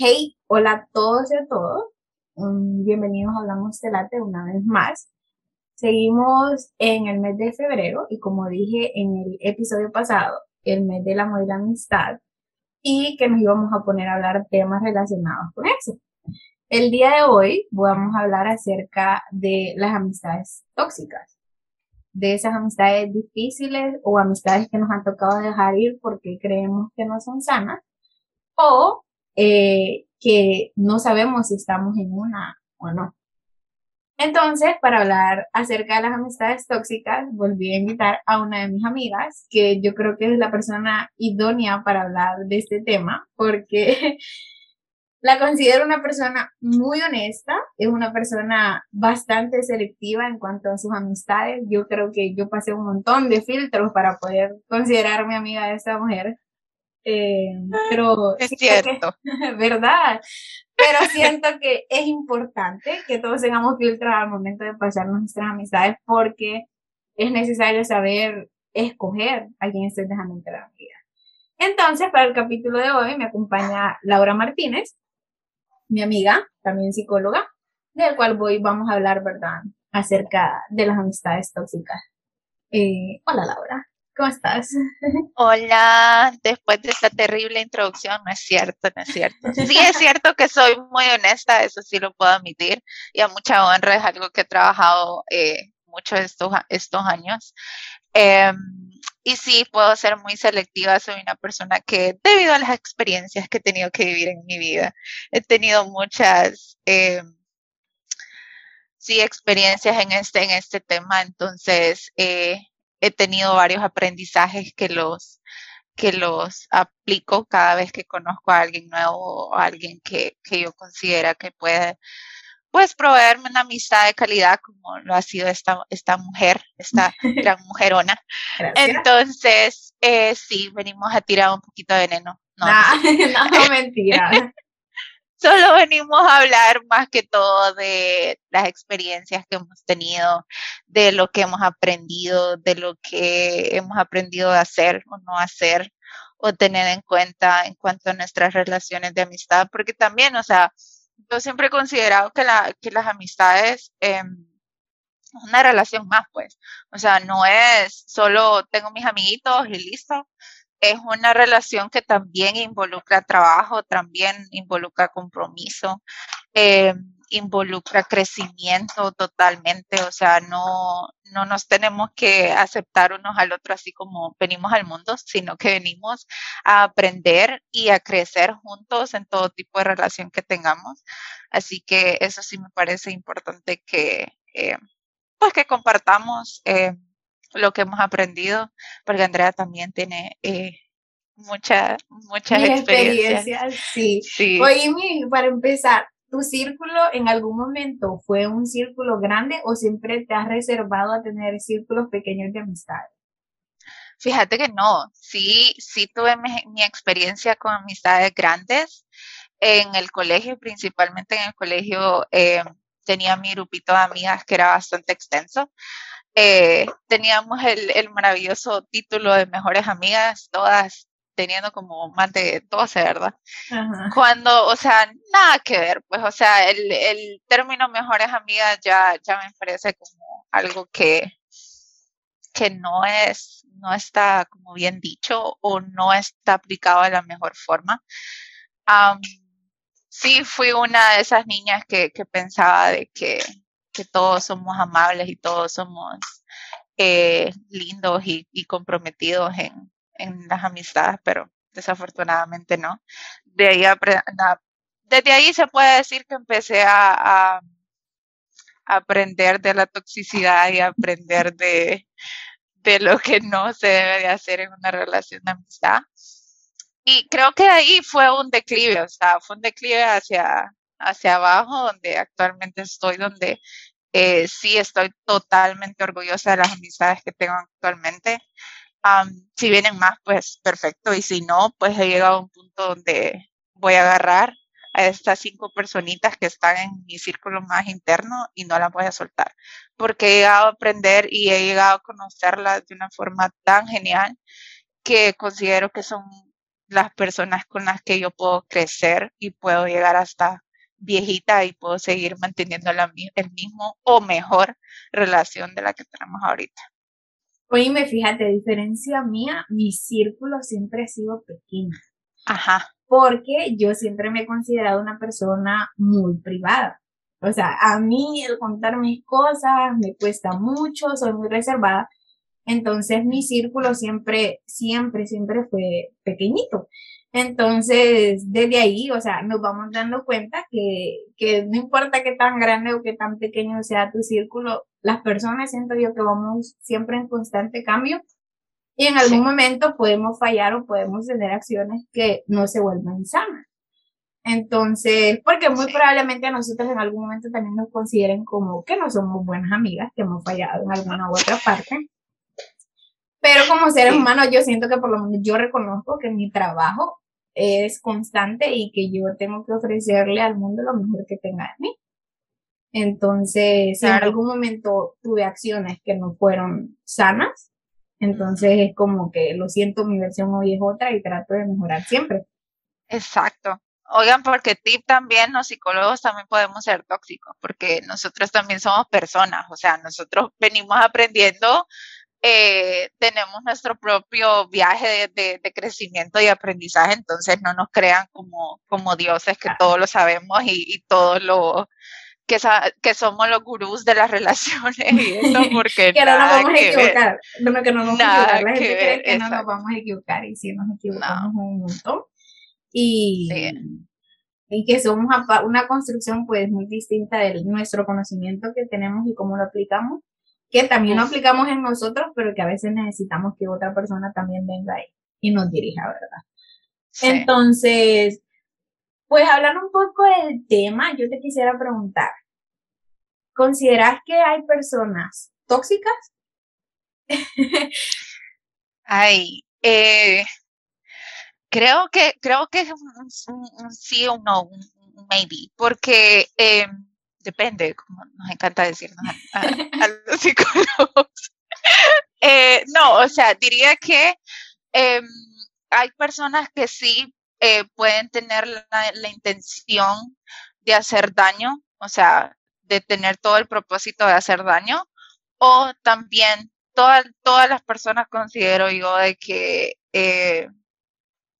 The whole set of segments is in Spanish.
Hey, hola a todos y a todos. Mm, Bienvenidos a Hablamos Telate una vez más. Seguimos en el mes de febrero y como dije en el episodio pasado, el mes del amor y la amistad y que nos íbamos a poner a hablar temas relacionados con eso. El día de hoy vamos a hablar acerca de las amistades tóxicas, de esas amistades difíciles o amistades que nos han tocado dejar ir porque creemos que no son sanas o eh, que no sabemos si estamos en una o no. Entonces, para hablar acerca de las amistades tóxicas, volví a invitar a una de mis amigas, que yo creo que es la persona idónea para hablar de este tema, porque la considero una persona muy honesta, es una persona bastante selectiva en cuanto a sus amistades. Yo creo que yo pasé un montón de filtros para poder considerarme amiga de esta mujer. Eh, pero es cierto, ¿verdad? Pero siento que es importante que todos tengamos filtros al momento de pasar nuestras amistades porque es necesario saber escoger a quién estés dejando entrar a la vida. Entonces, para el capítulo de hoy me acompaña Laura Martínez, mi amiga, también psicóloga, del cual hoy vamos a hablar, ¿verdad?, acerca de las amistades tóxicas. Eh, hola, Laura. ¿Cómo estás? Hola, después de esta terrible introducción, no es cierto, no es cierto. Sí es cierto que soy muy honesta, eso sí lo puedo admitir, y a mucha honra es algo que he trabajado eh, mucho estos, estos años. Eh, y sí, puedo ser muy selectiva, soy una persona que debido a las experiencias que he tenido que vivir en mi vida, he tenido muchas... Eh, sí, experiencias en este, en este tema, entonces eh, he tenido varios aprendizajes que los, que los aplico cada vez que conozco a alguien nuevo o a alguien que, que yo considera que puede pues proveerme una amistad de calidad como lo ha sido esta, esta mujer, esta gran mujerona. Gracias. Entonces, eh, sí, venimos a tirar un poquito de veneno. No, no, no mentira. Solo venimos a hablar más que todo de las experiencias que hemos tenido, de lo que hemos aprendido, de lo que hemos aprendido a hacer o no hacer, o tener en cuenta en cuanto a nuestras relaciones de amistad, porque también, o sea, yo siempre he considerado que, la, que las amistades eh, una relación más, pues. O sea, no es solo tengo mis amiguitos y listo, es una relación que también involucra trabajo, también involucra compromiso, eh, involucra crecimiento totalmente, o sea, no, no nos tenemos que aceptar unos al otro así como venimos al mundo, sino que venimos a aprender y a crecer juntos en todo tipo de relación que tengamos. Así que eso sí me parece importante que, eh, pues que compartamos. Eh, lo que hemos aprendido, porque Andrea también tiene eh, mucha, muchas experiencias. experiencias. Sí. sí. Oye, para empezar, ¿tu círculo en algún momento fue un círculo grande o siempre te has reservado a tener círculos pequeños de amistad? Fíjate que no, sí, sí tuve mi, mi experiencia con amistades grandes en el colegio, principalmente en el colegio. Eh, tenía mi grupito de amigas que era bastante extenso. Eh, teníamos el, el, maravilloso título de mejores amigas, todas teniendo como más de 12, ¿verdad? Ajá. Cuando, o sea, nada que ver, pues, o sea, el, el término mejores amigas ya, ya me parece como algo que, que no es, no está como bien dicho o no está aplicado de la mejor forma. Um, sí, fui una de esas niñas que, que pensaba de que, que todos somos amables y todos somos eh, lindos y, comprometidos en, en, las amistades, pero desafortunadamente no. De ahí desde ahí se puede decir que empecé a, a, aprender de la toxicidad y aprender de, de lo que no se debe de hacer en una relación de amistad. Y creo que ahí fue un declive, o sea, fue un declive hacia, hacia abajo, donde actualmente estoy, donde eh, sí estoy totalmente orgullosa de las amistades que tengo actualmente. Um, si vienen más, pues perfecto. Y si no, pues he llegado a un punto donde voy a agarrar a estas cinco personitas que están en mi círculo más interno y no las voy a soltar. Porque he llegado a aprender y he llegado a conocerlas de una forma tan genial que considero que son las personas con las que yo puedo crecer y puedo llegar hasta viejita y puedo seguir manteniendo la, el mismo o mejor relación de la que tenemos ahorita. Oye, fíjate, diferencia mía, mi círculo siempre ha sido pequeño. Ajá. Porque yo siempre me he considerado una persona muy privada. O sea, a mí el contar mis cosas me cuesta mucho, soy muy reservada. Entonces mi círculo siempre, siempre, siempre fue pequeñito. Entonces, desde ahí, o sea, nos vamos dando cuenta que, que no importa qué tan grande o qué tan pequeño sea tu círculo, las personas siento yo que vamos siempre en constante cambio y en algún momento podemos fallar o podemos tener acciones que no se vuelvan sanas. Entonces, porque muy probablemente a nosotros en algún momento también nos consideren como que no somos buenas amigas, que hemos fallado en alguna u otra parte. Pero como seres humanos, yo siento que por lo menos yo reconozco que mi trabajo es constante y que yo tengo que ofrecerle al mundo lo mejor que tenga de mí. Entonces, si en algún momento tuve acciones que no fueron sanas, entonces es como que lo siento, mi versión hoy es otra y trato de mejorar siempre. Exacto. Oigan, porque tip también, los psicólogos también podemos ser tóxicos, porque nosotros también somos personas, o sea, nosotros venimos aprendiendo, eh, tenemos nuestro propio viaje de, de, crecimiento y aprendizaje, entonces no nos crean como, como dioses que todo lo sabemos y, y todo lo, que, que, somos los gurús de las relaciones y eso, porque que no nos vamos a equivocar. No, que no nos vamos a equivocar. La gente cree que no nos vamos a equivocar y sí nos equivocamos un montón y, y que somos una construcción pues muy distinta de nuestro conocimiento que tenemos y cómo lo aplicamos, que también lo aplicamos en nosotros, pero que a veces necesitamos que otra persona también venga ahí y nos dirija, ¿verdad? Entonces, pues hablando un poco del tema, yo te quisiera preguntar, ¿consideras que hay personas tóxicas? Ay, eh, Creo que, creo que es un, sí o no, un, maybe, porque eh, depende, como nos encanta decirnos a, los psicólogos. Eh, no, o sea, diría que em, hay personas que sí eh, pueden tener la, intención de hacer daño, o sea, de tener todo el propósito de hacer daño, o también todas todas las personas considero yo de que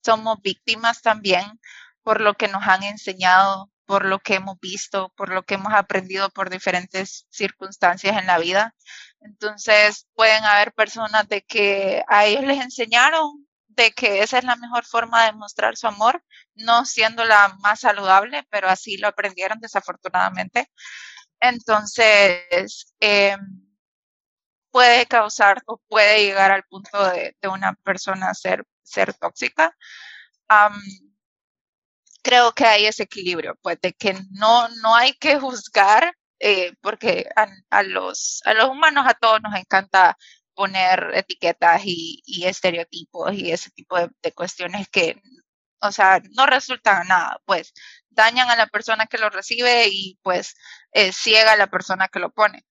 somos víctimas también por lo que nos han enseñado, por lo que hemos visto, por lo que hemos aprendido por diferentes circunstancias en la vida. Entonces pueden haber personas de que a ellos les enseñaron de que esa es la mejor forma de mostrar su amor, no siendo la más saludable, pero así lo aprendieron desafortunadamente. Entonces, em, puede causar o puede llegar al punto de, de una persona ser ser tóxica, creo que hay ese equilibrio, pues de que no, no hay que juzgar, eh, porque a, los, a los humanos a todos nos encanta poner etiquetas y, estereotipos y ese tipo de, cuestiones que, o sea, no resultan nada, pues dañan a la persona que lo recibe y pues eh, ciega a la persona que lo pone.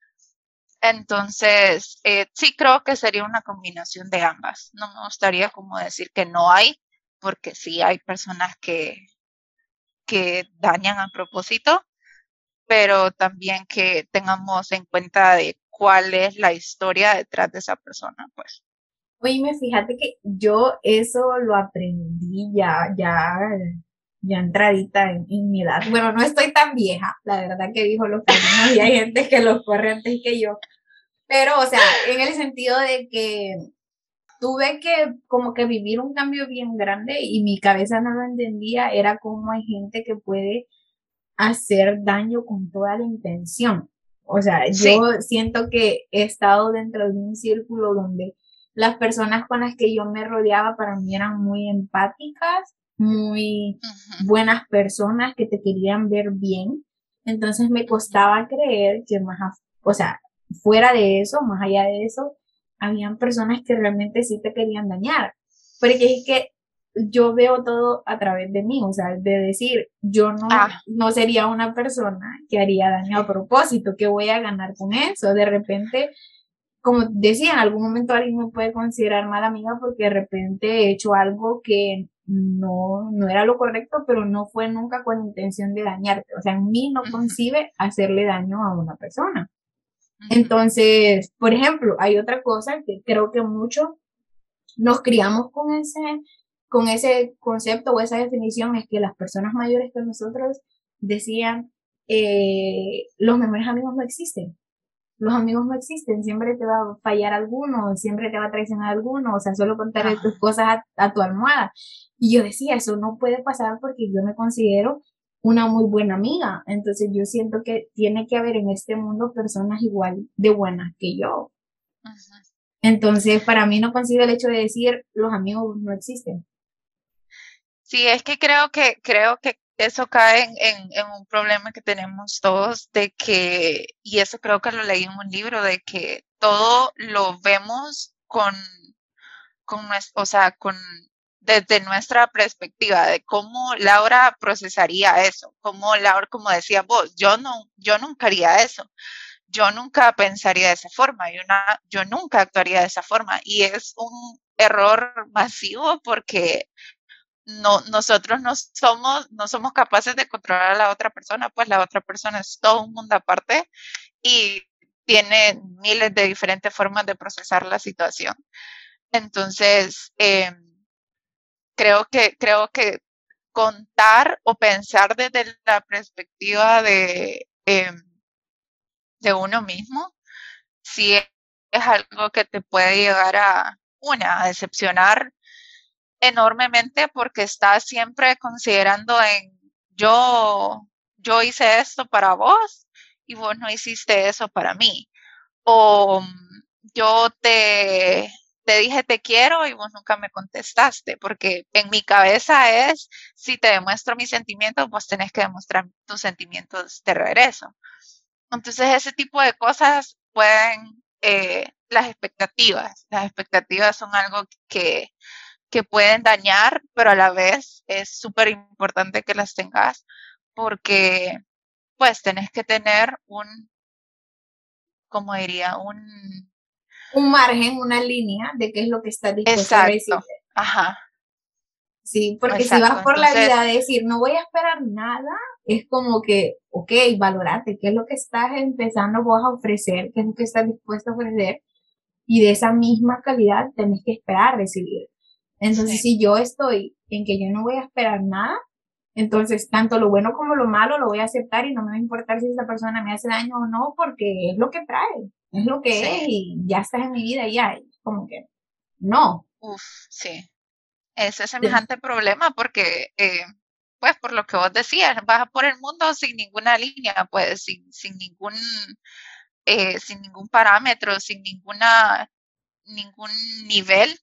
Entonces, eh, sí creo que sería una combinación de ambas. No me gustaría como decir que no hay, porque sí hay personas que, que dañan a propósito, pero también que tengamos en cuenta de cuál es la historia detrás de esa persona, pues. Oye, fíjate que yo eso lo aprendí ya, ya, ya entradita en, en, mi edad. Bueno, no estoy tan vieja, la verdad que dijo los caminos y hay gente que los corre antes que yo. Pero, o sea, en el sentido de que tuve que como que vivir un cambio bien grande y mi cabeza no lo entendía, era como hay gente que puede hacer daño con toda la intención. O sea, yo siento que he estado dentro de un círculo donde las personas con las que yo me rodeaba para mí eran muy empáticas, muy buenas personas que te querían ver bien. Entonces me costaba creer que más, o sea, fuera de eso, más allá de eso, habían personas que realmente sí te querían dañar. Porque es que yo veo todo a través de mí, o sea, de decir, yo no, ah. no sería una persona que haría daño a propósito, que voy a ganar con eso. De repente, como decía, en algún momento alguien me puede considerar mala amiga porque de repente he hecho algo que no, no era lo correcto, pero no fue nunca con intención de dañarte. O sea, en mí no concibe hacerle daño a una persona. Entonces, por ejemplo, hay otra cosa que creo que mucho nos criamos con ese, con ese concepto o esa definición, es que las personas mayores que nosotros decían, eh, los mejores amigos no existen. Los amigos no existen, siempre te va a fallar alguno, siempre te va a traicionar alguno, o sea, solo contarle tus cosas a, tu almohada. Y yo decía, eso no puede pasar porque yo me considero una muy buena amiga. Entonces yo siento que tiene que haber en este mundo personas igual de buenas que yo. Entonces, para mí no consigo el hecho de decir los amigos no existen. Sí, es que creo que creo que eso cae en, un problema que tenemos todos de que, y eso creo que lo leí en un libro, de que todo lo vemos con, con o sea, con, desde nuestra perspectiva de cómo Laura procesaría eso, cómo Laura, como decía vos, yo no, yo nunca haría eso, yo nunca pensaría de esa forma, yo, yo nunca actuaría de esa forma, y es un error masivo porque no, nosotros no somos, no somos capaces de controlar a la otra persona, pues la otra persona es todo un mundo aparte y tiene miles de diferentes formas de procesar la situación. Entonces, em, creo que, creo que contar o pensar desde la perspectiva de, em, de uno mismo, sí es, algo que te puede llegar a, una, a decepcionar enormemente porque está siempre considerando en yo, yo hice esto para vos y vos no hiciste eso para mí. O yo te, te dije te quiero y vos nunca me contestaste, porque en mi cabeza es, si te demuestro mis sentimientos, vos tenés que demostrar tus sentimientos de regreso. Entonces ese tipo de cosas pueden, eh, las expectativas, las expectativas son algo que que pueden dañar, pero a la vez es súper importante que las tengas porque pues tenés que tener un, como diría, un... Un margen, una línea de qué es lo que estás dispuesto a decir. Ajá. Sí, porque si vas por la vida de decir, no voy a esperar nada, es como que, ok, valorate qué es lo que estás empezando vos a ofrecer, qué es lo que estás dispuesto a ofrecer, y de esa misma calidad tenés que esperar recibir. Entonces, si yo estoy en que yo no voy a esperar nada, entonces tanto lo bueno como lo malo lo voy a aceptar y no me va a importar si esa persona me hace daño o no, porque es lo que trae, es lo que es y ya estás en mi vida y ya, como que no. Uf, sí. Ese es semejante problema porque, eh, pues por lo que vos decías, vas por el mundo sin ninguna línea, pues sin, sin ningún, eh, sin ningún parámetro, sin ninguna, ningún nivel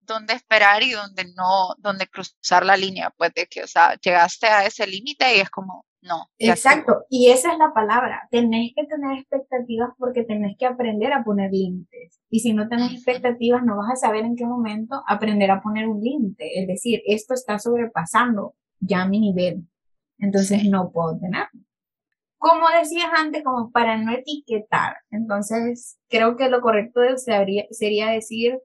dónde esperar y dónde no, dónde cruzar la línea, pues de que, o sea, llegaste a ese límite y es como, no. Exacto, y esa es la palabra, tenés que tener expectativas porque tenés que aprender a poner límites. Y si no tenés expectativas, no vas a saber en qué momento aprender a poner un límite. Es decir, esto está sobrepasando ya mi nivel, entonces no puedo tenerlo. Como decías antes, como para no etiquetar, entonces creo que lo correcto sería decir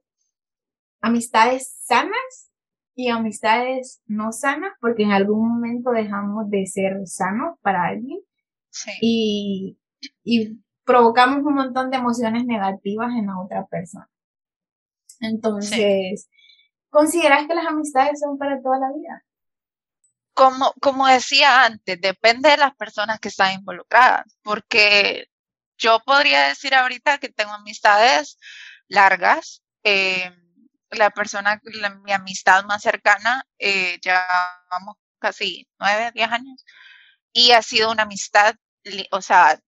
amistades sanas y amistades no sanas, porque en algún momento dejamos de ser sanos para alguien y, provocamos un montón de emociones negativas en la otra persona. Entonces, ¿consideras que las amistades son para toda la vida? Como, como decía antes, depende de las personas que están involucradas, porque yo podría decir ahorita que tengo amistades largas, eh, la persona, mi amistad más cercana, eh, llevamos casi nueve, diez años, y ha sido una amistad, o sea,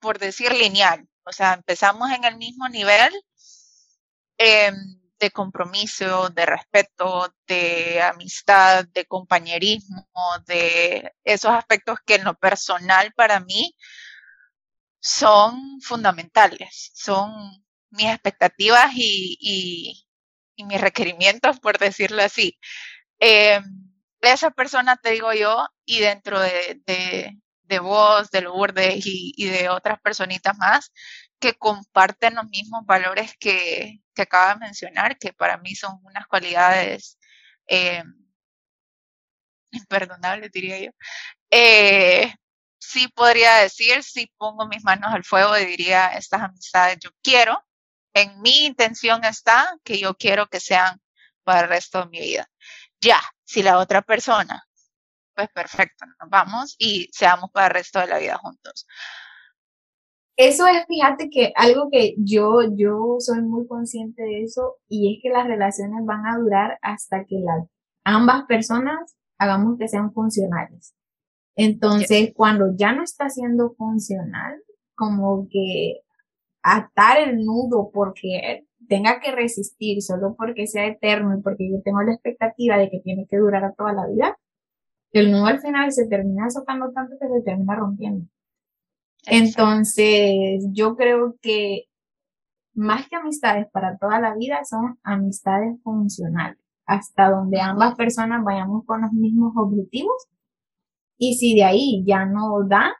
por decir lineal, o sea, empezamos en el mismo nivel em, de compromiso, de respeto, de amistad, de compañerismo, de esos aspectos que en lo personal para mí son fundamentales, son mis expectativas y mis requerimientos, por decirlo así. Eh, esa persona, te digo yo, y dentro de, de, de vos, de Lourdes y, y, de otras personitas más, que comparten los mismos valores que, que acaba de mencionar, que para mí son unas cualidades eh, imperdonable diría yo, eh, sí podría decir, si pongo mis manos al fuego y diría, estas amistades yo quiero, en mi intención está que yo quiero que sean para el resto de mi vida. Ya, si la otra persona, pues perfecto, nos vamos y seamos para el resto de la vida juntos. Eso es, fíjate que algo que yo, yo soy muy consciente de eso y es que las relaciones van a durar hasta que las ambas personas hagamos que sean funcionales. Entonces, cuando ya no está siendo funcional, como que atar el nudo porque tenga que resistir solo porque sea eterno y porque yo tengo la expectativa de que tiene que durar a toda la vida, el nudo al final se termina socando tanto que se termina rompiendo. Entonces, yo creo que más que amistades para toda la vida son amistades funcionales, hasta donde ambas personas vayamos con los mismos objetivos y si de ahí ya no da,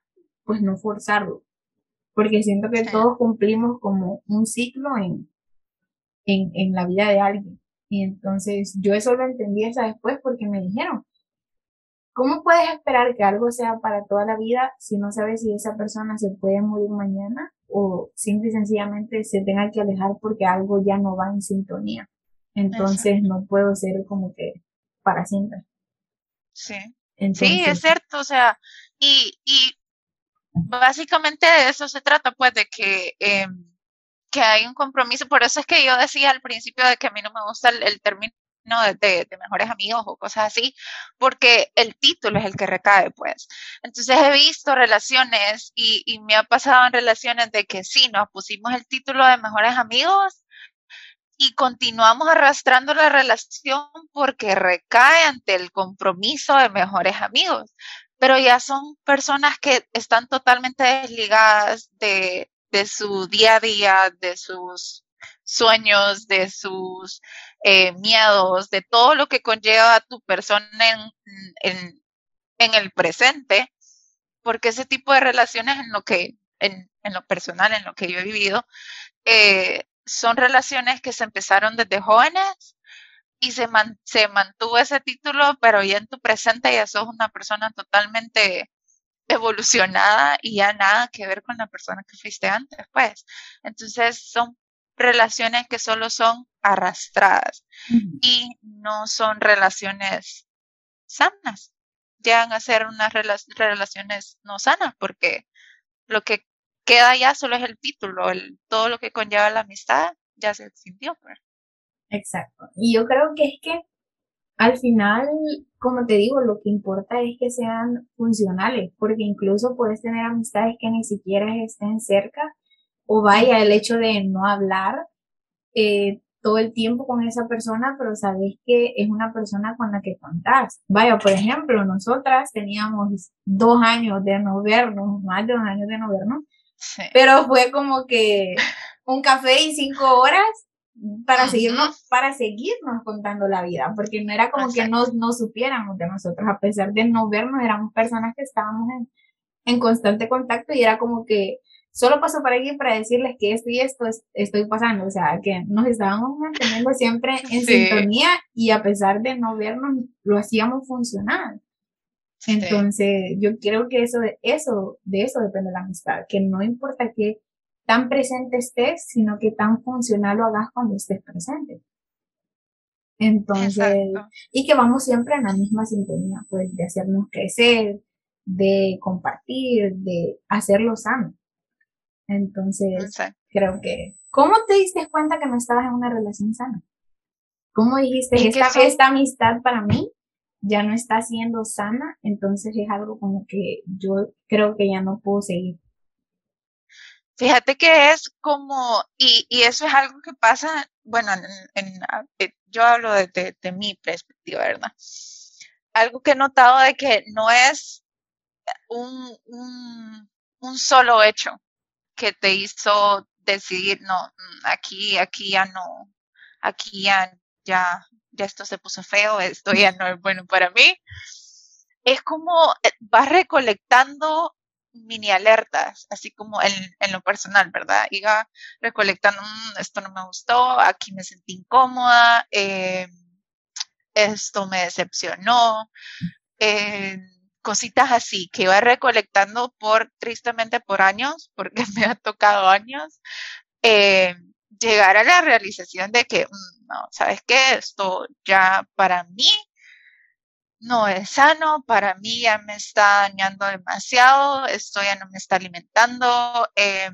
pues no forzarlo. Porque siento que todos cumplimos como un ciclo en, en, en la vida de alguien. Y entonces yo eso lo entendí hasta después porque me dijeron, ¿cómo puedes esperar que algo sea para toda la vida si no sabes si esa persona se puede morir mañana o simple y sencillamente se tenga que alejar porque algo ya no va en sintonía? Entonces no puedo ser como que para siempre. Sí sí, es cierto, o sea, y, y básicamente de eso se trata, pues, de que, em, que hay un compromiso. Por eso es que yo decía al principio de que a mí no me gusta el, término de, de, mejores amigos o cosas así, porque el título es el que recae, pues. Entonces he visto relaciones y, y me ha pasado en relaciones de que sí, nos pusimos el título de mejores amigos y continuamos arrastrando la relación porque recae ante el compromiso de mejores amigos, pero ya son personas que están totalmente desligadas de, su día a día, de sus sueños, de sus eh, miedos, de todo lo que conlleva a tu persona en, el presente, porque ese tipo de relaciones en lo que, en, lo personal, en lo que yo he vivido, eh, son relaciones que se empezaron desde jóvenes y se, se mantuvo ese título, pero ya en tu presente ya sos una persona totalmente evolucionada y ya nada que ver con la persona que fuiste antes, pues. Entonces son relaciones que solo son arrastradas y no son relaciones sanas. Llegan a ser unas relaciones no sanas porque lo que queda ya solo es el título, el, todo lo que conlleva la amistad ya se extinguió. Pues. Exacto. Y yo creo que es que al final, como te digo, lo que importa es que sean funcionales, porque incluso puedes tener amistades que ni siquiera estén cerca, o vaya el hecho de no hablar eh, todo el tiempo con esa persona, pero sabes que es una persona con la que contás. Vaya, por ejemplo, nosotras teníamos dos años de no vernos, más de dos años de no vernos, pero fue como que un café y cinco horas para seguirnos, para seguirnos contando la vida, porque no era como que no, no supiéramos de nosotros, a pesar de no vernos, éramos personas que estábamos en, en constante contacto y era como que solo pasó por aquí para decirles que esto y esto estoy pasando, o sea, que nos estábamos manteniendo siempre en sintonía y a pesar de no vernos, lo hacíamos funcionar. Entonces, yo creo que eso de eso, de eso depende la amistad, que no importa que tan presente estés, sino que tan funcional lo hagas cuando estés presente. Entonces, y que vamos siempre en la misma sintonía, pues, de hacernos crecer, de compartir, de hacerlo sano. Entonces, creo que, ¿cómo te diste cuenta que no estabas en una relación sana? ¿Cómo dijiste, esta, esta amistad para mí ya no está siendo sana, entonces es algo como que yo creo que ya no puedo seguir. Fíjate que es como, y, y eso es algo que pasa, bueno, en, eh, yo hablo de, de, mi perspectiva, ¿verdad? Algo que he notado de que no es un, un, un solo hecho que te hizo decidir, no, mm, aquí, aquí ya no, aquí ya, ya, ya esto se puso feo, esto ya no es bueno para mí. Es como eh, vas recolectando mini alertas, así como en, en lo personal, ¿verdad? Iba recolectando, mm, esto no me gustó, aquí me sentí incómoda, eh, esto me decepcionó, cositas así que iba recolectando por, tristemente por años, porque me ha tocado años, eh, llegar a la realización de que, mm, no, ¿sabes qué? Esto ya para mí no es sano, para mí ya me está dañando demasiado, esto ya no me está alimentando, eh,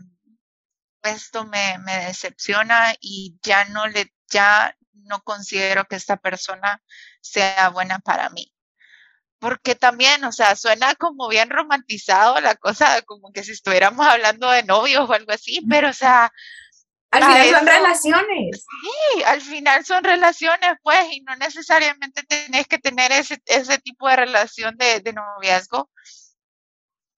esto me, me, decepciona y ya no le, ya no considero que esta persona sea buena para mí. Porque también, o sea, suena como bien romantizado la cosa, como que si estuviéramos hablando de novios o algo así, pero o sea, al final son relaciones. Sí, al final son relaciones, pues, y no necesariamente tenés que tener ese, ese tipo de relación de, de noviazgo,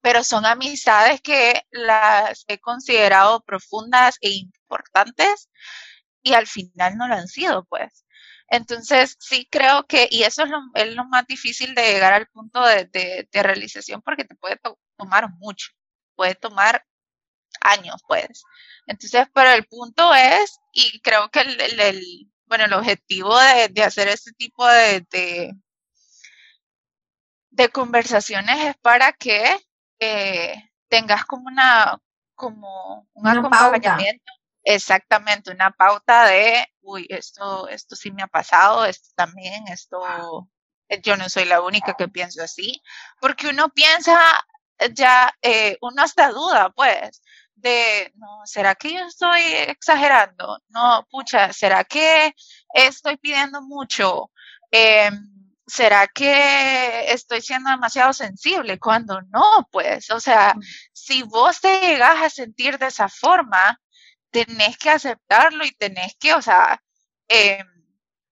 pero son amistades que las he considerado profundas e importantes y al final no lo han sido, pues. Entonces, sí creo que, y eso es lo, es lo más difícil de llegar al punto de, de, de realización porque te puede tomar mucho, puede tomar años, pues. Entonces, pero el punto es, y creo que el, el, bueno, el objetivo de, de, hacer este tipo de, de, de conversaciones es para que eh, tengas como una, como un una acompañamiento. Pauta. Exactamente, una pauta de, uy, esto, esto sí me ha pasado, esto también, esto, yo no soy la única que pienso así, porque uno piensa ya, eh, uno hasta duda, pues, de, no, ¿será que yo estoy exagerando? No, pucha, ¿será que estoy pidiendo mucho? Eh, ¿Será que estoy siendo demasiado sensible? Cuando no, pues, o sea, si vos te llegas a sentir de esa forma, tenés que aceptarlo y tenés que, o sea, eh,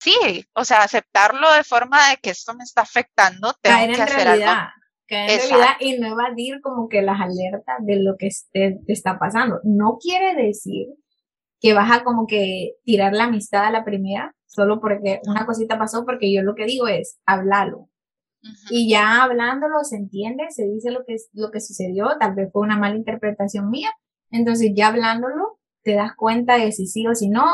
sí, o sea, aceptarlo de forma de que esto me está afectando, tengo Caer que hacer realidad. algo realidad y no evadir como que las alertas de lo que te, te, está pasando. No quiere decir que vas a como que tirar la amistad a la primera, solo porque una cosita pasó, porque yo lo que digo es, háblalo. Uh -huh. Y ya hablándolo se entiende, se dice lo que, lo que sucedió, tal vez fue una mala interpretación mía, entonces ya hablándolo te das cuenta de si sí o si no,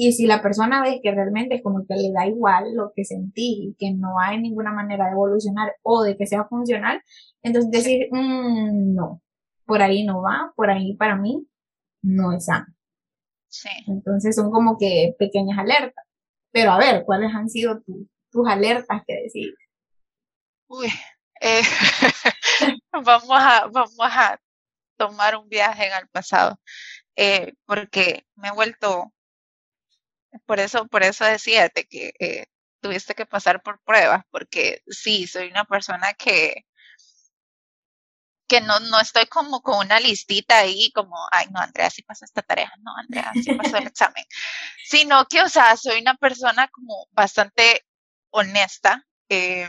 y si la persona ve que realmente es como que le da igual lo que sentí y que no hay ninguna manera de evolucionar o de que sea funcional, entonces decir, mmm, no, por ahí no va, por ahí para mí no es sano. Sí. Entonces son como que pequeñas alertas. Pero a ver, ¿cuáles han sido tu, tus alertas que decís? Uy, eh, vamos, a, vamos a tomar un viaje al pasado, eh, porque me he vuelto por eso, por eso decía que eh, tuviste que pasar por pruebas, porque sí, soy una persona que, que no, no estoy como con una listita ahí, como, ay, no, Andrea, sí pasó esta tarea, no, Andrea, sí pasó el examen, sino que, o sea, soy una persona como bastante honesta, eh,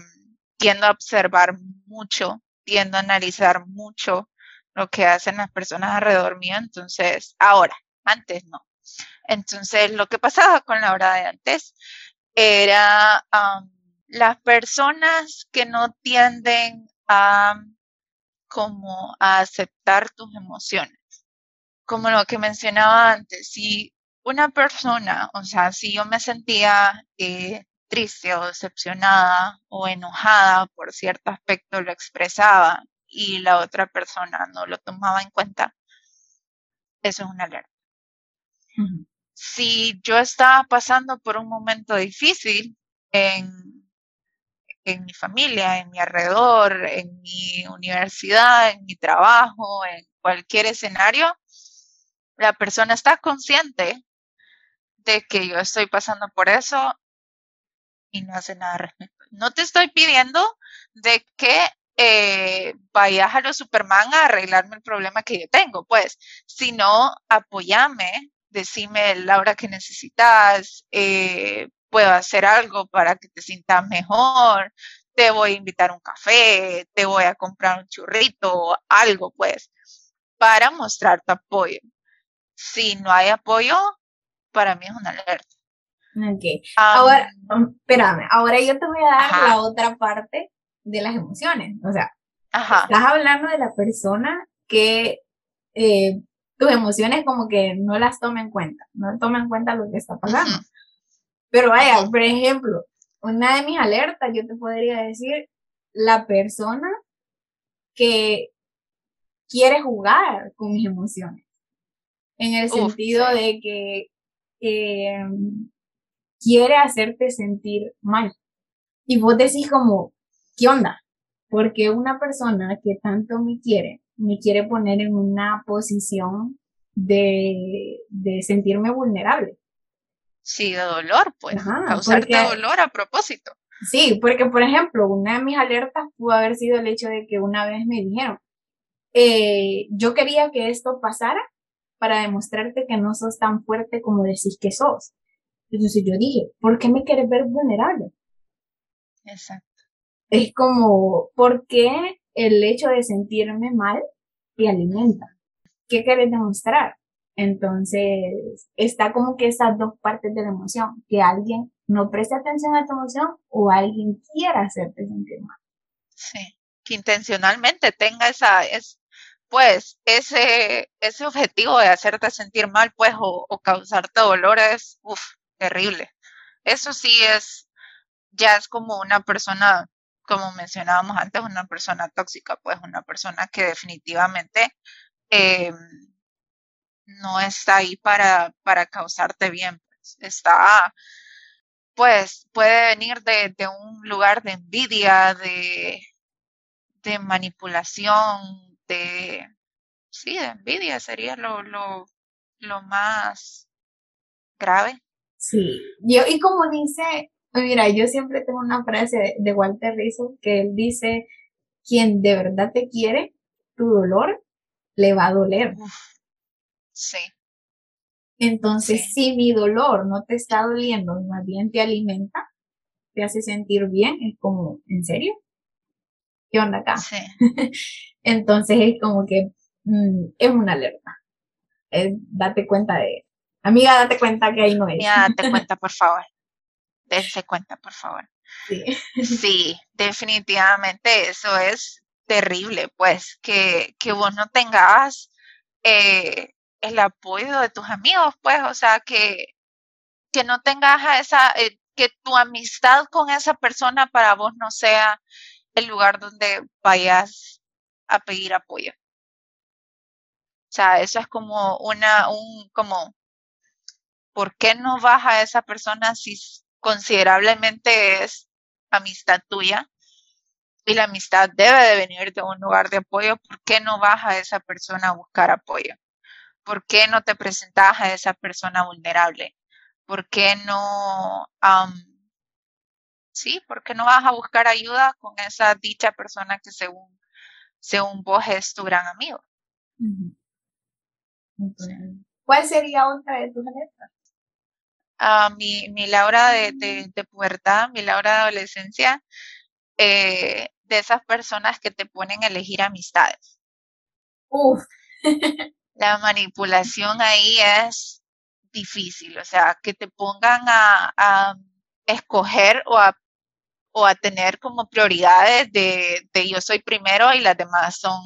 tiendo a observar mucho, tiendo a analizar mucho lo que hacen las personas alrededor mío, entonces, ahora, antes no. Entonces, lo que pasaba con la hora de antes era las personas que no tienden a como a aceptar tus emociones. Como lo que mencionaba antes, si una persona, o sea, si yo me sentía eh, triste o decepcionada o enojada por cierto aspecto, lo expresaba y la otra persona no lo tomaba en cuenta, eso es una alerta. Si yo estaba pasando por un momento difícil en, en mi familia, en mi alrededor, en mi universidad, en mi trabajo, en cualquier escenario, la persona está consciente de que yo estoy pasando por eso y no hace nada. No te estoy pidiendo de que eh, vayas a los Superman a arreglarme el problema que yo tengo, pues, sino apoyame decime la hora que necesitas, eh, puedo hacer algo para que te sientas mejor, te voy a invitar a un café, te voy a comprar un churrito, algo pues, para mostrar tu apoyo. Si no hay apoyo, para mí es una alerta. Ok. Um, ahora, espérame, ahora yo te voy a dar ajá. la otra parte de las emociones. O sea, ajá. estás hablando de la persona que eh, tus emociones como que no las toma en cuenta, no toma en cuenta lo que está pasando. Uh -huh. Pero vaya, por ejemplo, una de mis alertas, yo te podría decir, la persona que quiere jugar con mis emociones. En el sentido de que em, quiere hacerte sentir mal. Y vos decís como, ¿qué onda? Porque una persona que tanto me quiere, me quiere poner en una posición de, de sentirme vulnerable. Sí, de dolor, pues. causarte dolor a propósito. Sí, porque por ejemplo, una de mis alertas pudo haber sido el hecho de que una vez me dijeron, eh, yo quería que esto pasara para demostrarte que no sos tan fuerte como decís que sos. Entonces yo dije, ¿por qué me quieres ver vulnerable? Exacto. Es como, ¿por qué el hecho de sentirme mal te alimenta? ¿Qué quieres demostrar? Entonces, está como que esas dos partes de la emoción, que alguien no preste atención a tu emoción o alguien quiera hacerte sentir mal. Sí, que intencionalmente tenga esa, es, pues, ese, ese objetivo de hacerte sentir mal, pues, o, o causarte dolor es, uff, terrible. Eso sí es, ya es como una persona, como mencionábamos antes, una persona tóxica, pues, una persona que definitivamente eh, no está ahí para, para causarte bien, pues, está, pues puede venir de, un lugar de envidia, de, de manipulación, de, sí, de envidia sería lo, lo, lo más grave. Sí, y como dice, mira, yo siempre tengo una frase de, Walter Rizzo que él dice, quien de verdad te quiere, tu dolor le va a doler. Sí. Entonces, si mi dolor no te está doliendo, más bien te alimenta, te hace sentir bien, es como, ¿en serio? ¿Qué onda acá? Sí. Entonces es como que mm, es una alerta. date cuenta de, amiga, date cuenta que ahí no es. Amiga, date cuenta, por favor. Dense cuenta, por favor. Sí. sí, definitivamente eso es terrible, pues, que, que vos no tengas eh, el apoyo de tus amigos, pues, o sea, que, que no tengas a esa, eh, que tu amistad con esa persona para vos no sea el lugar donde vayas a pedir apoyo. O sea, eso es como una, un, como, ¿por qué no vas a esa persona si considerablemente es amistad tuya? Y la amistad debe de venir de un lugar de apoyo. ¿Por qué no vas a esa persona a buscar apoyo? ¿Por qué no te presentas a esa persona vulnerable? ¿Por qué no, sí, por qué no vas a buscar ayuda con esa dicha persona que según, según vos es tu gran amigo? ¿Cuál sería otra de tus alertas? Uh, mi, mi Laura de, de, pubertad, mi Laura de adolescencia, eh, de esas personas que te ponen a elegir amistades. Uf. la manipulación ahí es difícil, o sea, que te pongan a, escoger o a, o a tener como prioridades de, yo soy primero y las demás son,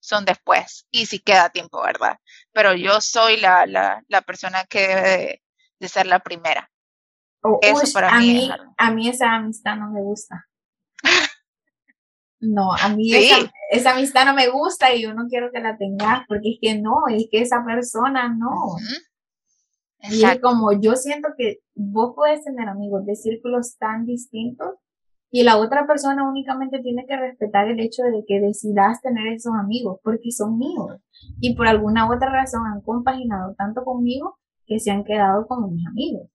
son después, y si queda tiempo, ¿verdad? Pero yo soy la, la, persona que debe de, ser la primera. Oh, Eso para a mí, a mí esa amistad no me gusta. No, a mí esa, amistad no me gusta y yo no quiero que la tengas porque es que no, es que esa persona no. Y es como yo siento que vos puedes tener amigos de círculos tan distintos y la otra persona únicamente tiene que respetar el hecho de que decidas tener esos amigos porque son míos y por alguna otra razón han compaginado tanto conmigo que se han quedado como mis amigos.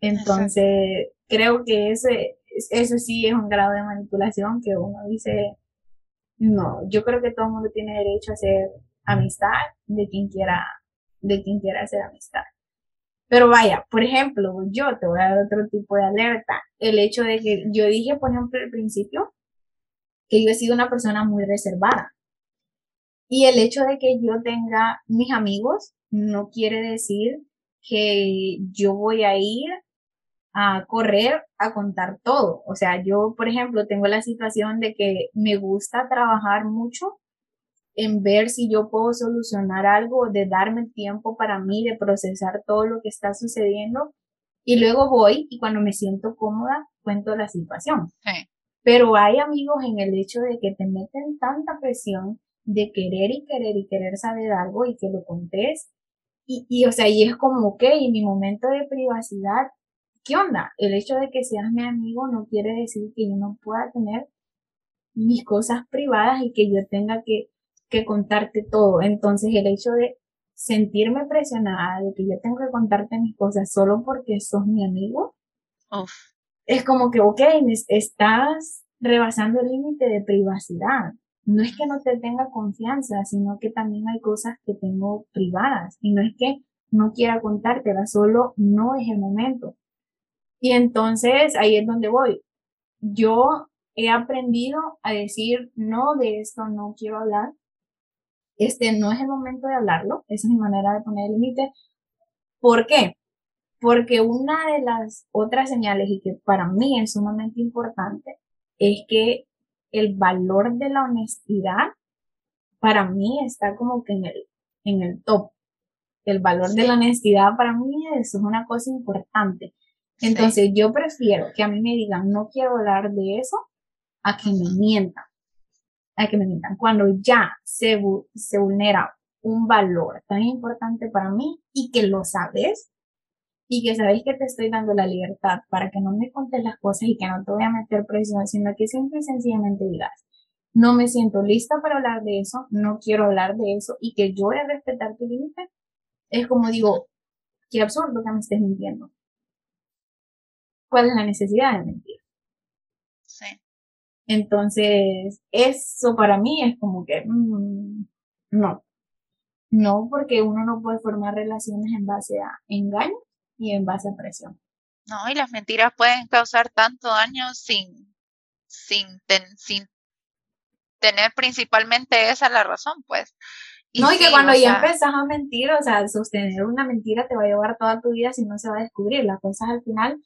Entonces, creo que ese, eso sí es un grado de manipulación que uno dice, no, yo creo que todo el mundo tiene derecho a hacer amistad de quien quiera, de quien quiera hacer amistad. Pero vaya, por ejemplo, yo te voy a dar otro tipo de alerta. El hecho de que yo dije, por ejemplo, al principio, que yo he sido una persona muy reservada. Y el hecho de que yo tenga mis amigos no quiere decir que yo voy a ir a correr a contar todo. O sea, yo, por ejemplo, tengo la situación de que me gusta trabajar mucho en ver si yo puedo solucionar algo, de darme tiempo para mí, de procesar todo lo que está sucediendo. Y luego voy y cuando me siento cómoda, cuento la situación. Pero hay amigos en el hecho de que te meten tanta presión de querer y querer y querer saber algo y que lo contés. Y, y o sea, y es como, ok, en mi momento de privacidad, ¿qué onda? El hecho de que seas mi amigo no quiere decir que yo no pueda tener mis cosas privadas y que yo tenga que, que contarte todo. Entonces, el hecho de sentirme presionada de que yo tengo que contarte mis cosas solo porque sos mi amigo, es como que, ok, estás rebasando el límite de privacidad. No es que no te tenga confianza, sino que también hay cosas que tengo privadas. Y no es que no quiera contártela, solo no es el momento. Y entonces ahí es donde voy. Yo he aprendido a decir, no, de esto no quiero hablar, este no es el momento de hablarlo, esa es mi manera de poner el límite. ¿Por qué? Porque una de las otras señales y que para mí es sumamente importante es que el valor de la honestidad para mí está como que en el, en el top. El valor de la honestidad para mí eso es una cosa importante. Entonces yo prefiero que a mí me digan no quiero hablar de eso a que me mientan hay que me mientan. Cuando ya se, se vulnera un valor tan importante para mí y que lo sabes y que sabes que te estoy dando la libertad para que no me contes las cosas y que no te voy a meter presión, sino que simple y sencillamente digas, no me siento lista para hablar de eso, no quiero hablar de eso y que yo voy a respetar tu límite, es como digo, qué absurdo que me estés mintiendo. ¿Cuál es la necesidad de mentir? Sí. Entonces, eso para mí es como que, mm, no, no, porque uno no puede formar relaciones en base a engaño y en base a presión. No, y las mentiras pueden causar tanto daño sin, sin, sin tener principalmente esa la razón, pues. no, y que cuando ya empezás a mentir, o sea, sostener una mentira te va a llevar toda tu vida si no se va a descubrir. Las cosas al final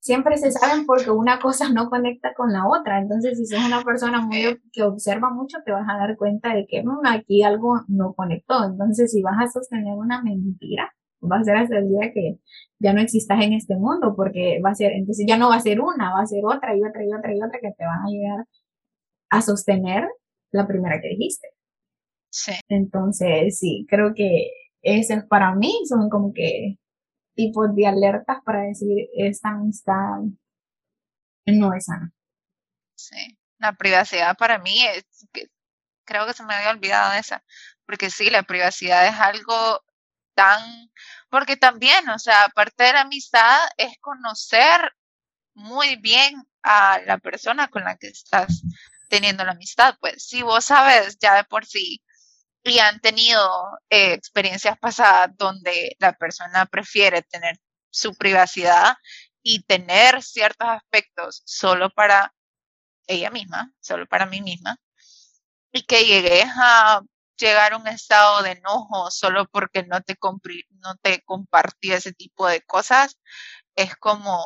siempre se saben porque una cosa no conecta con la otra. Entonces, si sos una persona muy que observa mucho, te vas a dar cuenta de que mm, aquí algo no conectó. Entonces, si vas a sostener una mentira, va a ser hasta el día que ya no existas en este mundo, porque va a ser, entonces ya no va a ser una, va a ser otra y otra y otra y otra que te van a llegar a sostener la primera que dijiste. Sí. Entonces, sí, creo que ese es para mí, son como que tipos de alertas para decir esta amistad no es sana. Sí, la privacidad para mí es, creo que se me había olvidado de esa, porque sí, la privacidad es algo tan, porque también, o sea, aparte de la amistad es conocer muy bien a la persona con la que estás teniendo la amistad, pues si vos sabes ya de por sí y han tenido eh, experiencias pasadas donde la persona prefiere tener su privacidad y tener ciertos aspectos solo para ella misma, solo para mí misma, y que llegué a llegar a un estado de enojo solo porque no te, no te compartí ese tipo de cosas, es como...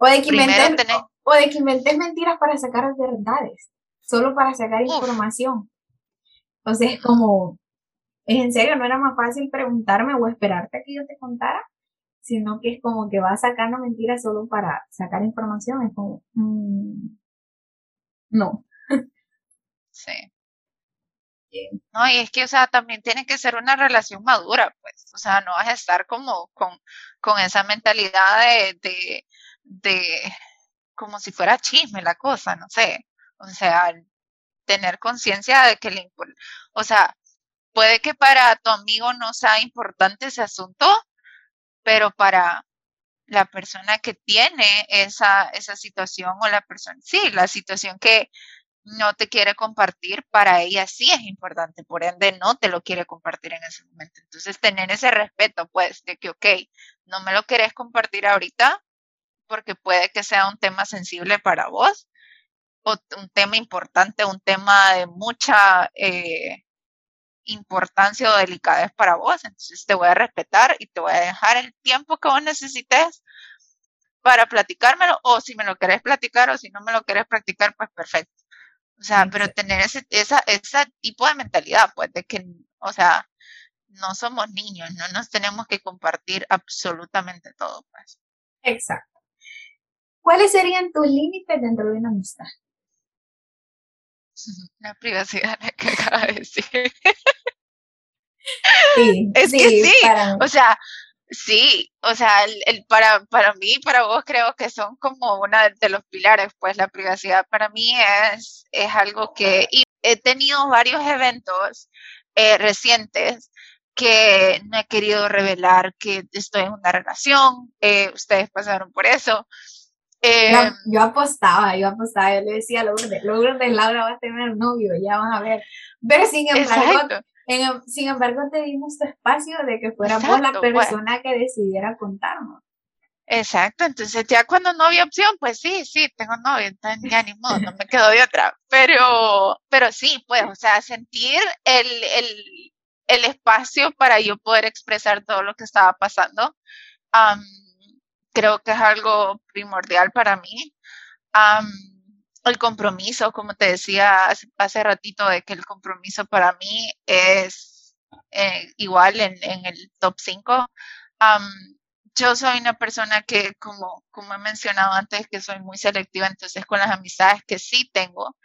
O de, que inventes, o de que inventes mentiras para sacar verdades, solo para sacar información. O sea, es como, es en serio, no era más fácil preguntarme o esperarte a que yo te contara, sino que es como que vas sacando mentiras solo para sacar información. Es como, mm, no. Sí. No, y es que, o sea, también tiene que ser una relación madura, pues. O sea, no vas a estar como con, con esa mentalidad de, de, como si fuera chisme la cosa, no sé. O sea, tener conciencia de que le o sea, puede que para tu amigo no sea importante ese asunto, pero para la persona que tiene esa, esa situación o la persona, sí, la situación que no te quiere compartir, para ella sí es importante, por ende no te lo quiere compartir en ese momento. Entonces, tener ese respeto, pues, de que, ok, no me lo querés compartir ahorita porque puede que sea un tema sensible para vos, un tema importante, un tema de mucha eh, importancia o delicadez para vos. Entonces te voy a respetar y te voy a dejar el tiempo que vos necesites para platicármelo o si me lo querés platicar o si no me lo querés practicar, pues perfecto. O sea, pero tener ese, esa, ese tipo de mentalidad, pues, de que, o sea, no somos niños, no nos tenemos que compartir absolutamente todo, pues. Exacto. ¿Cuáles serían tus límites dentro de una amistad? La privacidad, la que acaba de decir. Sí, es que sí, o sea, sí, o sea, el, para, para mí, para vos creo que son como una de los pilares, pues la privacidad para mí es, es algo que y he tenido varios eventos eh, recientes que no he querido revelar que estoy en una relación, eh, ustedes pasaron por eso. Eh, yo, apostaba, yo apostaba, yo le decía a Lourdes, Lourdes, Laura va a tener novio, ya van a ver. Pero sin embargo, sin embargo te dimos tu espacio de que fuéramos la persona que decidiera contarnos. Exacto, entonces ya cuando no había opción, pues sí, sí, tengo novio, entonces ya ni modo, no me quedo de otra. Pero, pero sí, pues, o sea, sentir el, el, el espacio para yo poder expresar todo lo que estaba pasando, creo que es algo primordial para mí. El compromiso, como te decía hace, ratito, de que el compromiso para mí es eh, igual en, el top 5 yo soy una persona que, como, como he mencionado antes, que soy muy selectiva, entonces con las amistades que sí tengo,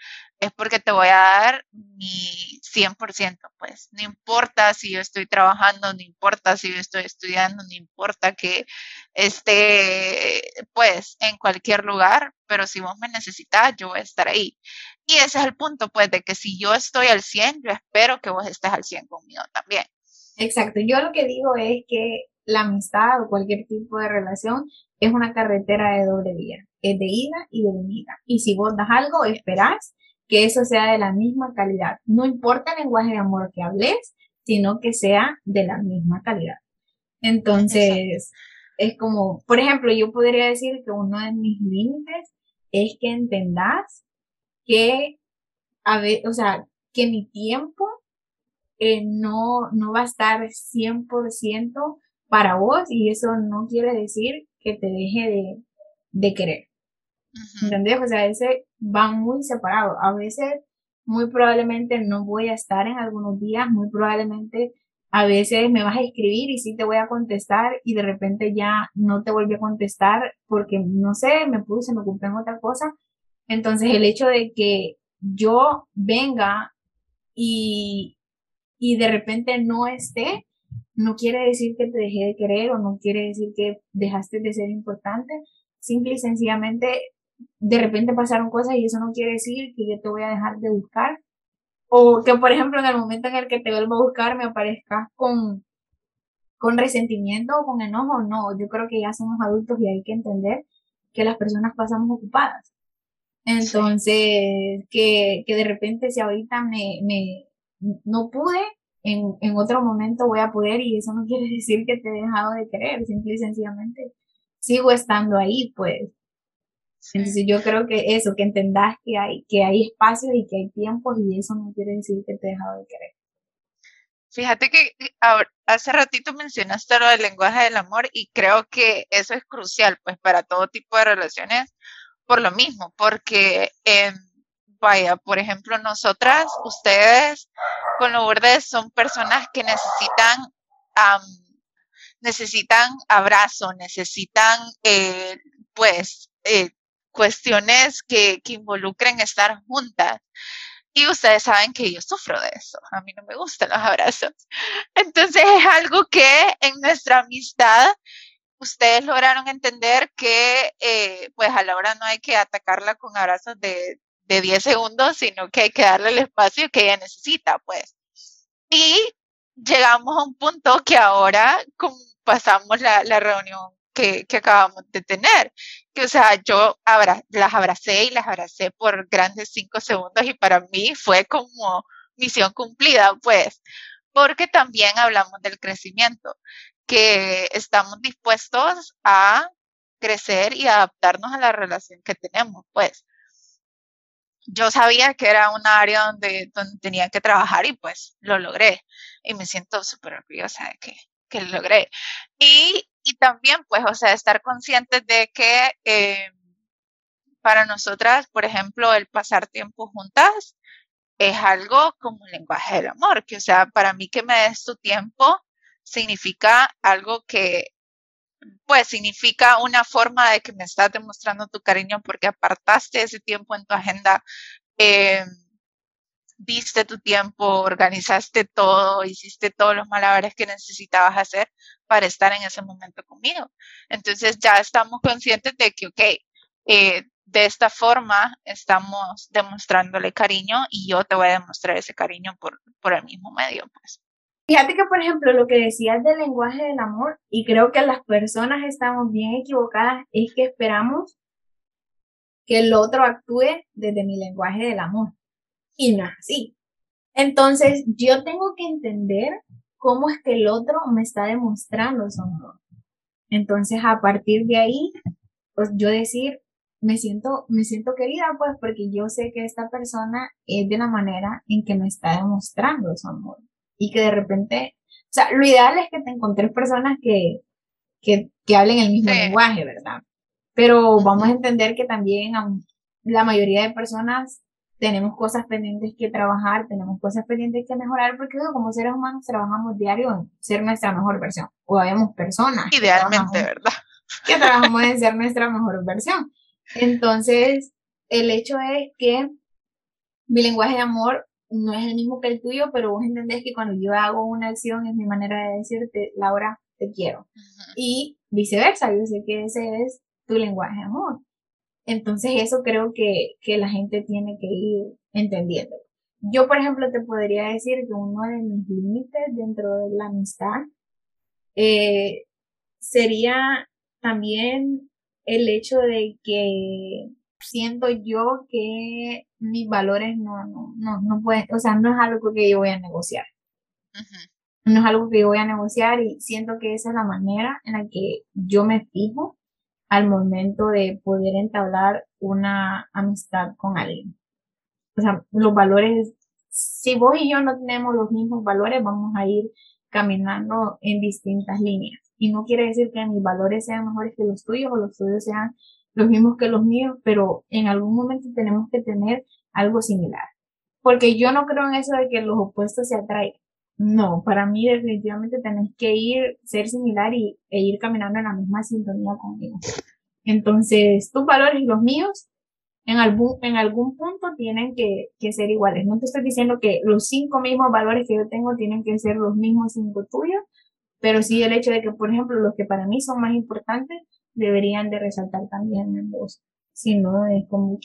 es porque te voy a dar mi 100%, pues no importa si yo estoy trabajando, no importa si yo estoy estudiando, no importa que esté, pues, en cualquier lugar, pero si vos me necesitas, yo voy a estar ahí. Y ese es el punto, pues, de que si yo estoy al 100, yo espero que vos estés al 100 conmigo también. Exacto, yo lo que digo es que la amistad o cualquier tipo de relación es una carretera de doble vía, es de ida y de venida. Y si vos das algo, esperás que eso sea de la misma calidad. No importa el lenguaje de amor que hables, sino que sea de la misma calidad. Entonces, es como, por ejemplo, yo podría decir que uno de mis límites es que entendás que, a ver, o sea, que mi tiempo eh, no, no va a estar 100% para vos y eso no quiere decir que te deje de, querer. ¿Entendés? O sea, ese van muy separados. A veces, muy probablemente no voy a estar en algunos días, muy probablemente a veces me vas a escribir y sí te voy a contestar y de repente ya no te volví a contestar porque no sé, me puse, me ocupé en otra cosa. Entonces el hecho de que yo venga y, y de repente no esté, no quiere decir que te dejé de querer o no quiere decir que dejaste de ser importante. Simple y sencillamente, de repente pasaron cosas y eso no quiere decir que yo te voy a dejar de buscar. O que, por ejemplo, en el momento en el que te vuelvo a buscar me aparezcas con, con resentimiento o con enojo. No, yo creo que ya somos adultos y hay que entender que las personas pasamos ocupadas. Entonces, que, que de repente si ahorita me, me, no pude, en, en otro momento voy a poder y eso no quiere decir que te he dejado de querer, simple y sencillamente sigo estando ahí, pues. Entonces yo creo que eso, que entendás que hay, que hay espacios y que hay tiempos y eso no quiere decir que te he dejado de querer. Fíjate que hace ratito mencionaste lo del lenguaje del amor y creo que eso es crucial pues para todo tipo de relaciones por lo mismo, porque eh, vaya, por ejemplo, nosotras, ustedes con Lourdes son personas que necesitan, necesitan abrazo, necesitan, eh, pues, eh, cuestiones que, que involucren estar juntas. Y ustedes saben que yo sufro de eso. A mí no me gustan los abrazos. Entonces es algo que en nuestra amistad ustedes lograron entender que eh, pues a la hora no hay que atacarla con abrazos de, de 10 segundos, sino que hay que darle el espacio que ella necesita, pues. Y llegamos a un punto que ahora pasamos la, la reunión que, acabamos de tener, que o sea, yo las abracé y las abracé por grandes cinco segundos y para mí fue como misión cumplida, pues, porque también hablamos del crecimiento, que estamos dispuestos a crecer y adaptarnos a la relación que tenemos, pues yo sabía que era un área donde, donde tenía que trabajar y pues lo logré. Y me siento súper orgullosa de que, que lo logré. Y, y, también pues, o sea, estar conscientes de que eh, para nosotras, por ejemplo, el pasar tiempo juntas es algo como un lenguaje del amor, que o sea, para mí que me des tu tiempo significa algo que pues significa una forma de que me estás demostrando tu cariño porque apartaste ese tiempo en tu agenda eh, diste tu tiempo, organizaste todo, hiciste todos los malabares que necesitabas hacer para estar en ese momento conmigo. Entonces ya estamos conscientes de que, ok, eh, de esta forma estamos demostrándole cariño y yo te voy a demostrar ese cariño por, por el mismo medio, pues. Fíjate que, por ejemplo, lo que decías del lenguaje del amor, y creo que las personas estamos bien equivocadas, es que esperamos que el otro actúe desde mi lenguaje del amor. Y no es así. Entonces, yo tengo que entender cómo es que el otro me está demostrando su amor. Entonces, a partir de ahí, pues yo decir, me siento, me siento querida, pues, porque yo sé que esta persona es de la manera en que me está demostrando su amor. Y que de repente, o sea, lo ideal es que te encontres personas que, que, que hablen el mismo lenguaje, ¿verdad? Pero vamos a entender que también la mayoría de personas tenemos cosas pendientes que trabajar, tenemos cosas pendientes que mejorar, porque como seres humanos trabajamos diario en ser nuestra mejor versión. O habemos personas. Idealmente, ¿verdad? Que trabajamos en ser nuestra mejor versión. Entonces, el hecho es que mi lenguaje de amor no es el mismo que el tuyo, pero vos entendés que cuando yo hago una acción es mi manera de decirte, Laura, te quiero. Y viceversa, yo sé que ese es tu lenguaje de amor. Entonces eso creo que, que la gente tiene que ir entendiendo. Yo, por ejemplo, te podría decir que uno de mis límites dentro de la amistad eh, sería también el hecho de que siento yo que mis valores no, no, no, no pueden, o sea, no es algo que yo voy a negociar. No es algo que yo voy a negociar y siento que esa es la manera en la que yo me fijo al momento de poder entablar una amistad con alguien. O sea, los valores, si vos y yo no tenemos los mismos valores, vamos a ir caminando en distintas líneas. Y no quiere decir que mis valores sean mejores que los tuyos o los tuyos sean los mismos que los míos, pero en algún momento tenemos que tener algo similar. Porque yo no creo en eso de que los opuestos se atraigan. No, para mí definitivamente tenés que ir, ser similar y, e ir caminando en la misma sintonía conmigo. Entonces, tus valores y los míos en algún, en algún punto tienen que, que, ser iguales. No te estoy diciendo que los cinco mismos valores que yo tengo tienen que ser los mismos cinco tuyos, pero sí el hecho de que, por ejemplo, los que para mí son más importantes deberían de resaltar también en vos. Si no, es como,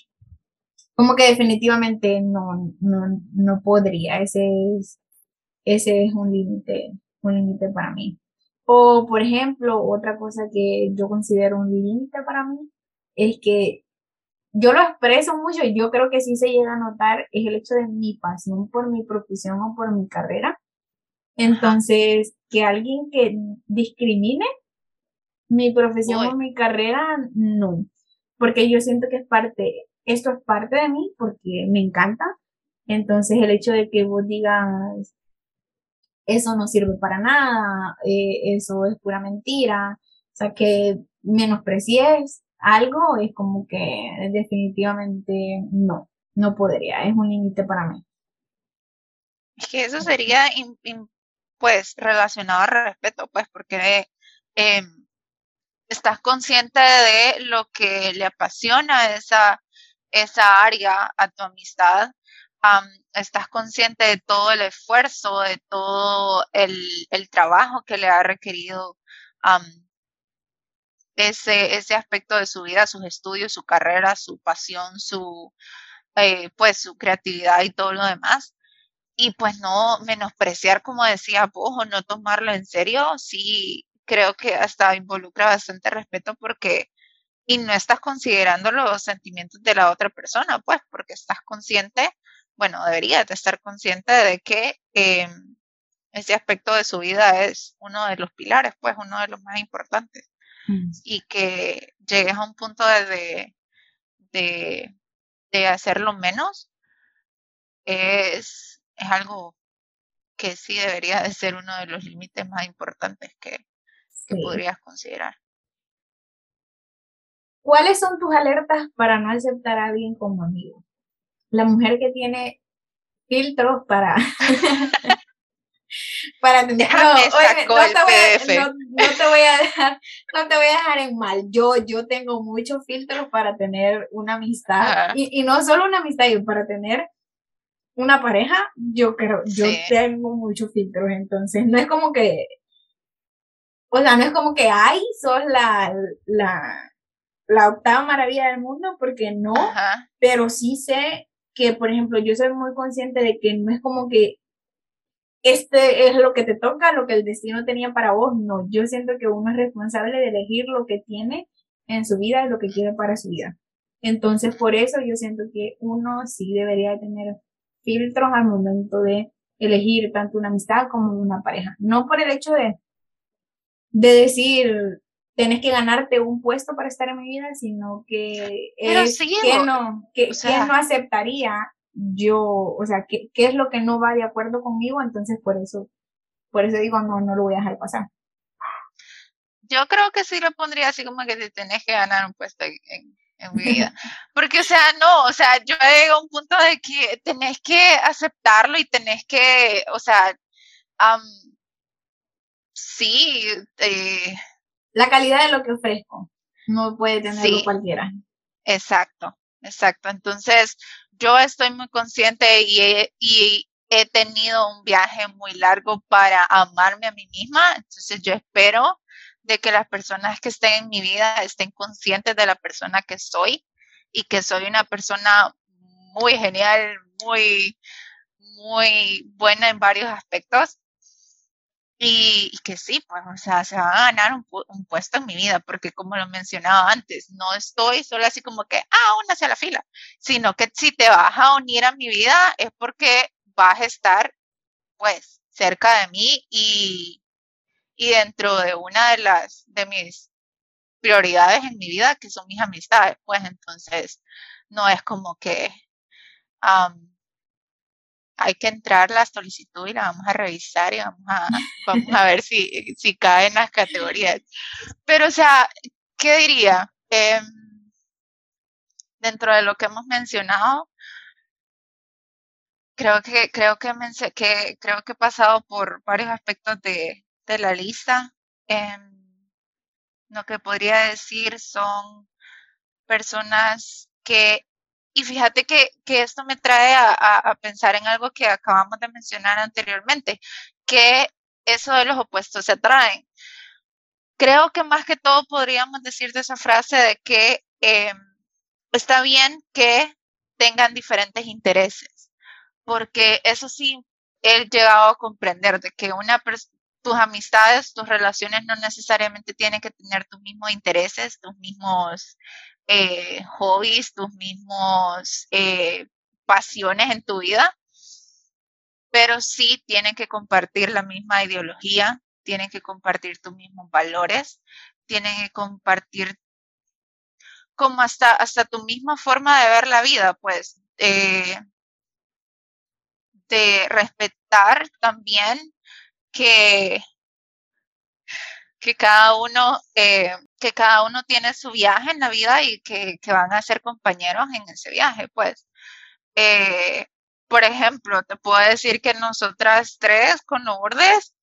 como que definitivamente no, no, no podría. Ese es, ese es un límite, un límite para mí. O, por ejemplo, otra cosa que yo considero un límite para mí es que yo lo expreso mucho y yo creo que sí se llega a notar es el hecho de mi pasión por mi profesión o por mi carrera. Entonces, que alguien que discrimine mi profesión o mi carrera, no. Porque yo siento que es parte, esto es parte de mí porque me encanta. Entonces, el hecho de que vos digas, eso no sirve para nada, eh, eso es pura mentira, o sea, que menosprecies algo es como que definitivamente no, no podría, es un límite para mí. Es que eso sería, pues, relacionado al respeto, pues, porque em, estás consciente de lo que le apasiona esa, esa área a tu amistad, estás consciente de todo el esfuerzo, de todo el, trabajo que le ha requerido ese, ese aspecto de su vida, sus estudios, su carrera, su pasión, su, eh, pues, su creatividad y todo lo demás. Y pues no menospreciar, como decía vos, o no tomarlo en serio, sí creo que hasta involucra bastante respeto porque y no estás considerando los sentimientos de la otra persona, pues, porque estás consciente bueno, debería de estar consciente de que em, ese aspecto de su vida es uno de los pilares, pues uno de los más importantes. Mm. Y que llegues a un punto de, de, de hacerlo menos es, es algo que sí debería de ser uno de los límites más importantes que, que podrías considerar. ¿Cuáles son tus alertas para no aceptar a alguien como amigo? La mujer que tiene filtros para para tener no, te voy a, dejar no te voy a dejar en mal. Yo yo tengo muchos filtros para tener una amistad y, y, no solo una amistad para tener una pareja, yo creo, yo tengo muchos filtros, entonces no es como que, o sea, no es como que, ay, sos la, la, la octava maravilla del mundo, porque no, pero sí sé que, por ejemplo, yo soy muy consciente de que no es como que este es lo que te toca, lo que el destino tenía para vos, no, yo siento que uno es responsable de elegir lo que tiene en su vida y lo que quiere para su vida. Entonces, por eso yo siento que uno sí debería tener filtros al momento de elegir tanto una amistad como una pareja. No por el hecho de, de decir, tienes que ganarte un puesto para estar en mi vida, sino que es que no, que, no aceptaría yo, o sea, qué, es lo que no va de acuerdo conmigo, entonces por eso, por eso digo, no, no lo voy a dejar pasar. Yo creo que sí lo pondría así como que te tenés que ganar un puesto en, en mi vida. Porque, o sea, no, o sea, yo llego a un punto de que tenés que aceptarlo y tenés que, o sea, sí. Eh, la calidad de lo que ofrezco no puede tenerlo cualquiera. Exacto, exacto. Entonces, yo estoy muy consciente y he, y he tenido un viaje muy largo para amarme a mí misma. Entonces, yo espero de que las personas que estén en mi vida estén conscientes de la persona que soy y que soy una persona muy genial, muy, muy buena en varios aspectos. Y, que sí, pues, o sea, se va a ganar un, puesto en mi vida, porque como lo mencionaba antes, no estoy solo así como que, ah, una hacia la fila, sino que si te vas a unir a mi vida es porque vas a estar, pues, cerca de mí y, y dentro de una de las de mis prioridades en mi vida, que son mis amistades, pues entonces no es como que hay que entrar la solicitud y la vamos a revisar y vamos a, vamos a ver si, si cae en las categorías. Pero, o sea, ¿qué diría? Em, dentro de lo que hemos mencionado, creo que, creo que, que, creo que he pasado por varios aspectos de, de la lista. Em, lo que podría decir son personas que, y fíjate que, esto me trae a, pensar en algo que acabamos de mencionar anteriormente, que eso de los opuestos se atraen. Creo que más que todo podríamos decir de esa frase de que em, está bien que tengan diferentes intereses, porque eso sí he llegado a comprender de que una tus amistades, tus relaciones no necesariamente tienen que tener tus mismos intereses, tus mismos eh, hobbies, tus mismos eh, pasiones en tu vida, pero sí tienen que compartir la misma ideología, tienen que compartir tus mismos valores, tienen que compartir como hasta, hasta tu misma forma de ver la vida, pues, eh, de respetar también que, que cada uno, eh, que cada uno tiene su viaje en la vida y que, van a ser compañeros en ese viaje, pues. Eh, por ejemplo, te puedo decir que nosotras tres con Lourdes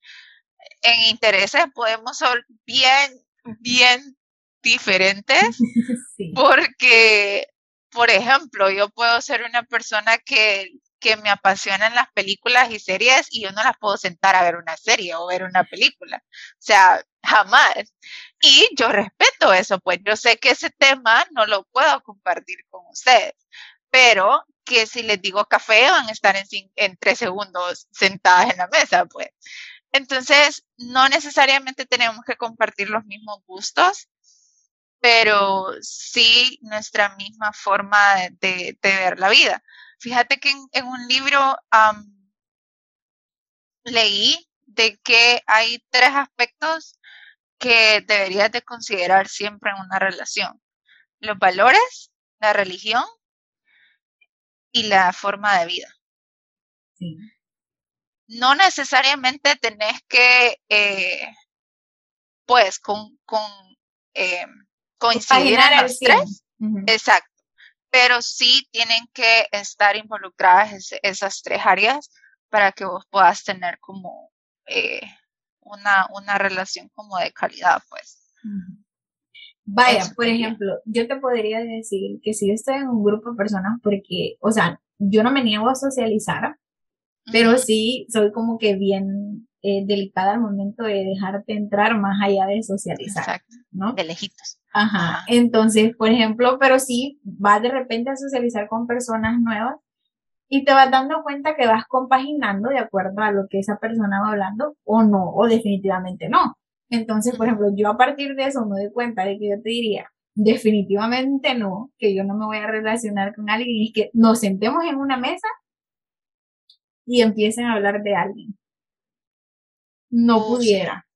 en intereses podemos ser bien, bien diferentes porque, por ejemplo, yo puedo ser una persona que que me apasionan las películas y series y yo no las puedo sentar a ver una serie o ver una película. O sea, jamás. Y yo respeto eso, pues yo sé que ese tema no lo puedo compartir con ustedes, pero que si les digo café van a estar en, en tres segundos sentadas en la mesa, pues. Entonces, no necesariamente tenemos que compartir los mismos gustos, pero sí nuestra misma forma de ver la vida. Fíjate que en, un libro leí de que hay tres aspectos que deberías de considerar siempre en una relación. Los valores, la religión y la forma de vida. No necesariamente tenés que, eh, pues, con, con eh, coincidir en los tres. Exacto pero sí tienen que estar involucradas esas tres áreas para que vos puedas tener como eh, una, una relación como de calidad, pues. Vaya, por ejemplo, yo te podría decir que si yo estoy en un grupo de personas porque, o sea, yo no me niego a socializar, pero sí soy como que bien eh, delicada al momento de dejarte entrar más allá de socializar, Exacto. ¿no? De lejitos. Ajá. Entonces, por ejemplo, pero sí vas de repente a socializar con personas nuevas y te vas dando cuenta que vas compaginando de acuerdo a lo que esa persona va hablando o no, o definitivamente no. Entonces, por ejemplo, yo a partir de eso me doy cuenta de que yo te diría, definitivamente no, que yo no me voy a relacionar con alguien y que nos sentemos en una mesa y empiecen a hablar de alguien. No oh, pudiera.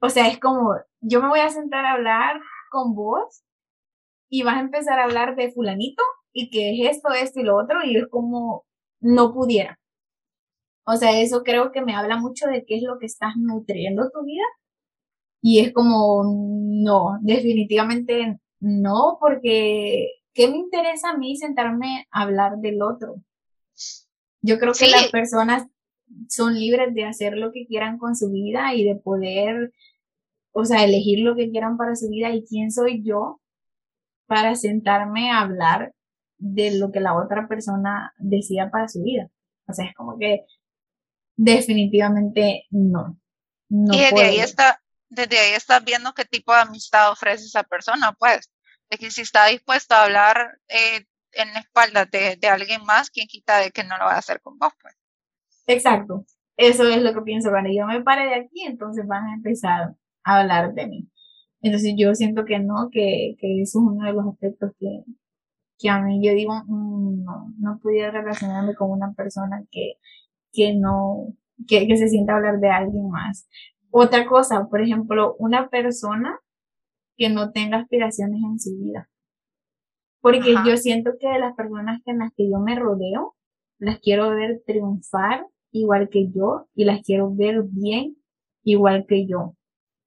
O sea, es como, yo me voy a sentar a hablar con vos y vas a empezar a hablar de fulanito y que es esto, esto y lo otro y es como, no pudiera. O sea, eso creo que me habla mucho de qué es lo que estás nutriendo tu vida. Y es como, no, definitivamente no, porque ¿qué me interesa a mí sentarme a hablar del otro? Yo creo que las personas son libres de hacer lo que quieran con su vida y de poder, o sea, elegir lo que quieran para su vida. ¿Y quién soy yo para sentarme a hablar de lo que la otra persona decía para su vida. O sea, es como que definitivamente no. y desde ahí está, desde ahí estás viendo qué tipo de amistad ofrece esa persona, pues. De que si está dispuesto a hablar eh, en la espalda de, de, alguien más, quien quita de que no lo va a hacer con vos, pues. Exacto. Eso es lo que pienso. Cuando yo me pare de aquí, entonces van a empezar a hablar de mí. Entonces yo siento que no, que, que eso es uno de los aspectos que, que a mí yo digo, mm, no, no pudiera relacionarme con una persona que, que no, que, que se sienta a hablar de alguien más. Otra cosa, por ejemplo, una persona que no tenga aspiraciones en su vida. Porque yo siento que de las personas en las que yo me rodeo, las quiero ver triunfar igual que yo y las quiero ver bien igual que yo.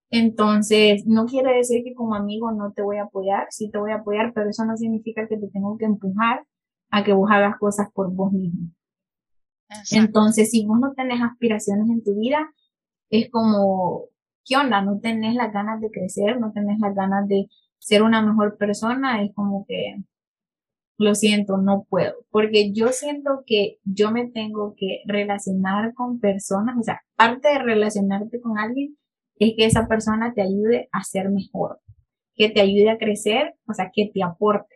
Entonces, no quiere decir que como amigo no te voy a apoyar, sí te voy a apoyar, pero eso no significa que te tengo que empujar a que vos hagas cosas por vos mismo. Entonces, si vos no tenés aspiraciones en tu vida, es como, ¿qué onda? No tenés las ganas de crecer, no tenés las ganas de ser una mejor persona, es como que, lo siento, no puedo, porque yo siento que yo me tengo que relacionar con personas, o sea, parte de relacionarte con alguien es que esa persona te ayude a ser mejor, que te ayude a crecer, o sea, que te aporte.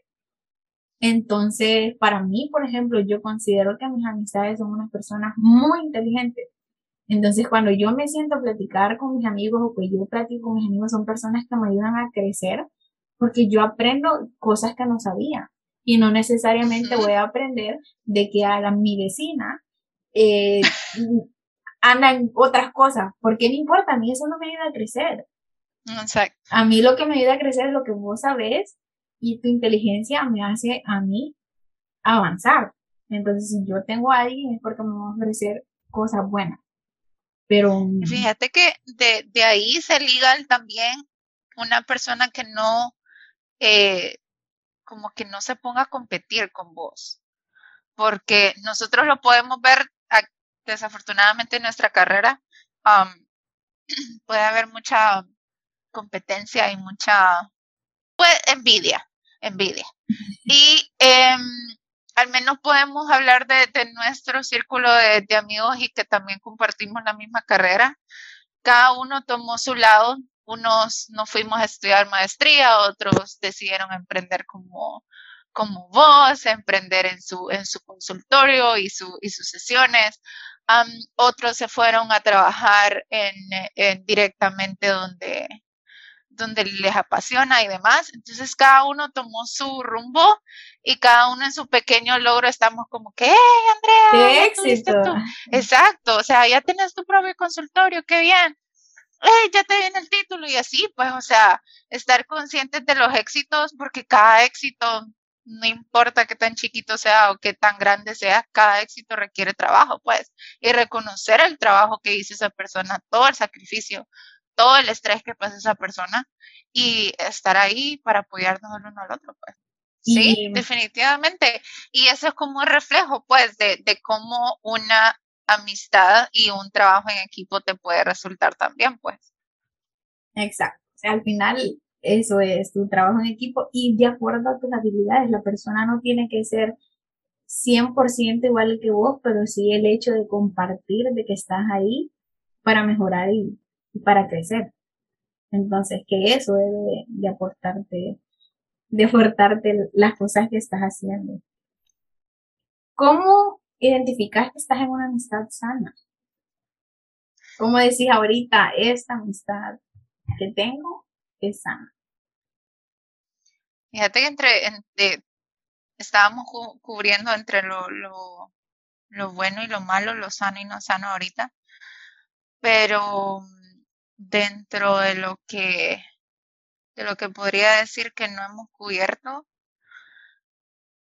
Entonces, para mí, por ejemplo, yo considero que mis amistades son unas personas muy inteligentes. Entonces, cuando yo me siento a platicar con mis amigos o que yo platico con mis amigos, son personas que me ayudan a crecer porque yo aprendo cosas que no sabía y no necesariamente voy a aprender de que a mi vecina eh, andan otras cosas, porque no importa, a mí eso no me ayuda a crecer. Exacto. A mí lo que me ayuda a crecer es lo que vos sabés y tu inteligencia me hace a mí avanzar. Entonces, si yo tengo a alguien es porque me va a ofrecer cosas buenas. Pero... Fíjate que de, de ahí se liga también una persona que no, eh, como que no se ponga a competir con vos. Porque nosotros lo podemos ver desafortunadamente en nuestra carrera puede haber mucha competencia y mucha pues, envidia, envidia. Y em, al menos podemos hablar de, nuestro círculo de, de, amigos y que también compartimos la misma carrera. Cada uno tomó su lado, unos no fuimos a estudiar maestría, otros decidieron emprender como, como vos, emprender en su, en su consultorio y, su, y sus sesiones, otros se fueron a trabajar en, directamente donde, donde les apasiona y demás. Entonces cada uno tomó su rumbo y cada uno en su pequeño logro estamos como que, ¡eh, Andrea! ¡Qué éxito! Exacto, o sea, ya tienes tu propio consultorio, qué bien. ¡Eh, ya te viene el título! Y así, pues, o sea, estar conscientes de los éxitos porque cada éxito no importa qué tan chiquito sea o qué tan grande sea, cada éxito requiere trabajo, pues, y reconocer el trabajo que hizo esa persona, todo el sacrificio, todo el estrés que pasa esa persona y estar ahí para apoyarnos el uno al otro, pues. Sí, definitivamente. Y eso es como un reflejo, pues, de, de cómo una amistad y un trabajo en equipo te puede resultar también, pues. Exacto. Al final eso es tu trabajo en equipo y de acuerdo a tus habilidades. La persona no tiene que ser 100% igual que vos, pero sí el hecho de compartir, de que estás ahí para mejorar y, para crecer. Entonces, que eso debe de aportarte, de aportarte las cosas que estás haciendo. ¿Cómo identificas que estás en una amistad sana? ¿Cómo decís ahorita, esta amistad que tengo es sana? Fíjate que entre, estábamos cubriendo entre lo, lo, lo, bueno y lo malo, lo sano y no sano ahorita, pero dentro de lo que de lo que podría decir que no hemos cubierto,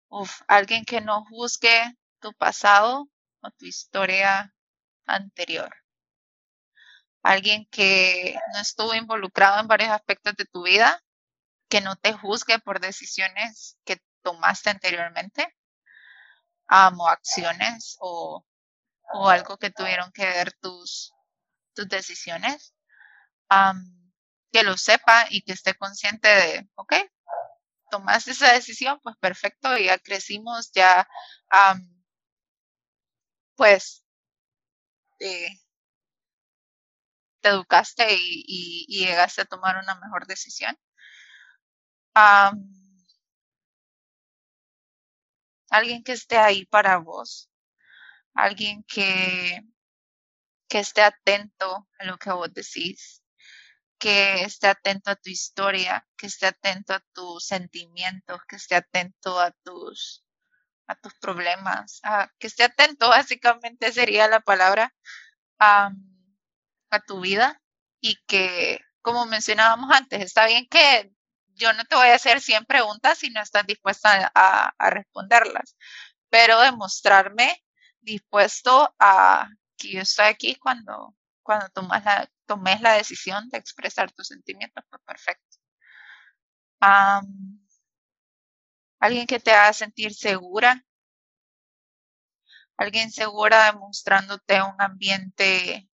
uf, alguien que no juzgue tu pasado o tu historia anterior. Alguien que no estuvo involucrado en varios aspectos de tu vida, que no te juzgue por decisiones que tomaste anteriormente, amo acciones o, o, algo que tuvieron que ver tus, tus decisiones. que lo sepa y que esté consciente de, ok, tomaste esa decisión, pues perfecto, ya crecimos, ya pues eh, te educaste y, llegaste a tomar una mejor decisión. alguien que esté ahí para vos, alguien que, que esté atento a lo que vos decís, que esté atento a tu historia, que esté atento a tus sentimientos, que esté atento a tus a tus problemas, que esté atento, básicamente sería la palabra, a, a tu vida y que, como mencionábamos antes, está bien que yo no te voy a hacer 100 preguntas si no estás dispuesta a, a responderlas, pero demostrarme dispuesto a que yo estoy aquí cuando, cuando tomas la, tomes la decisión de expresar tus sentimientos, pues perfecto. Alguien que te haga sentir segura, alguien segura demostrándote un ambiente,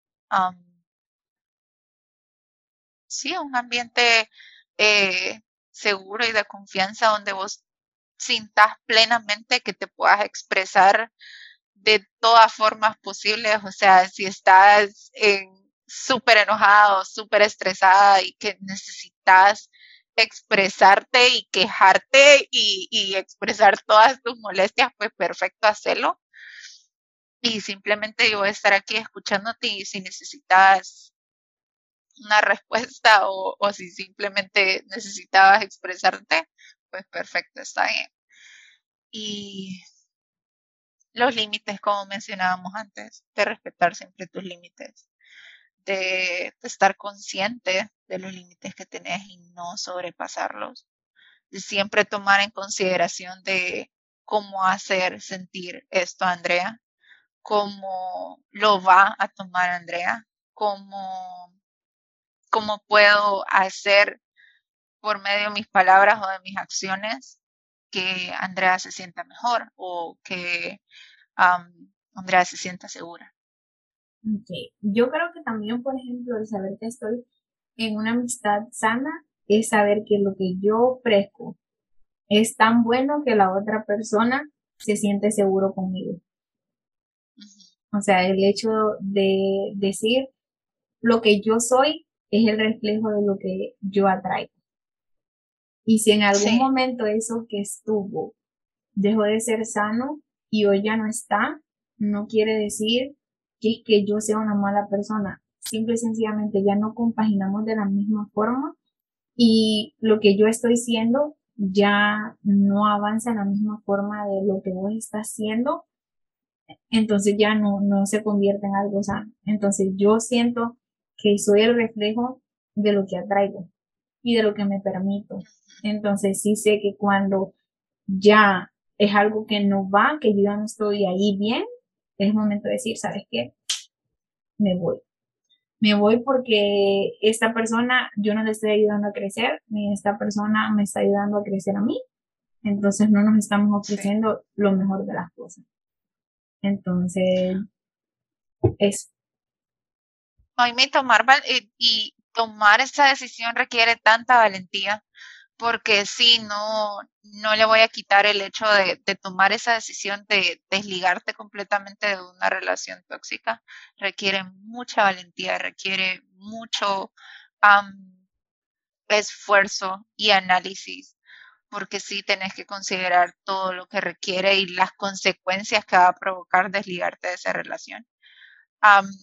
sí, un ambiente eh, seguro y de confianza donde vos sintas plenamente que te puedas expresar de todas formas posibles, o sea, si estás súper enojado, súper estresada y que necesitas expresarte y quejarte y, expresar todas tus molestias, pues perfecto, hacerlo. Y simplemente yo voy a estar aquí escuchándote y si necesitas una respuesta o, o si simplemente necesitabas expresarte, pues perfecto, está bien. Y los límites, como mencionábamos antes, de respetar siempre tus límites, de, estar consciente de los límites que tenés y no sobrepasarlos, de siempre tomar en consideración de cómo hacer sentir esto a Andrea, cómo lo va a tomar Andrea, cómo cómo puedo hacer por medio de mis palabras o de mis acciones que Andrea se sienta mejor o que Andrea se sienta segura. Okay. Yo creo que también, por ejemplo, el saber que estoy en una amistad sana es saber que lo que yo ofrezco es tan bueno que la otra persona se siente seguro conmigo. O sea, el hecho de decir lo que yo soy es el reflejo de lo que yo atraigo. Y si en algún momento eso que estuvo dejó de ser sano y hoy ya no está, no quiere decir que, que yo sea una mala persona. Simple y sencillamente ya no compaginamos de la misma forma y lo que yo estoy siendo ya no avanza en la misma forma de lo que vos estás haciendo, entonces ya no, no se convierte en algo sano. Entonces yo siento que soy el reflejo de lo que atraigo y de lo que me permito. Entonces sí sé que cuando ya es algo que no va, que yo ya no estoy ahí bien, es momento de decir, ¿sabes qué? Me voy. Me voy porque esta persona yo no le estoy ayudando a crecer, ni esta persona me está ayudando a crecer a mí. Entonces no nos estamos ofreciendo lo mejor de las cosas. Entonces, eso me tomar y, tomar esa decisión requiere tanta valentía porque sí, no, no le voy a quitar el hecho de, tomar esa decisión de desligarte completamente de una relación tóxica. Requiere mucha valentía, requiere mucho esfuerzo y análisis, porque sí tenés que considerar todo lo que requiere y las consecuencias que va a provocar desligarte de esa relación.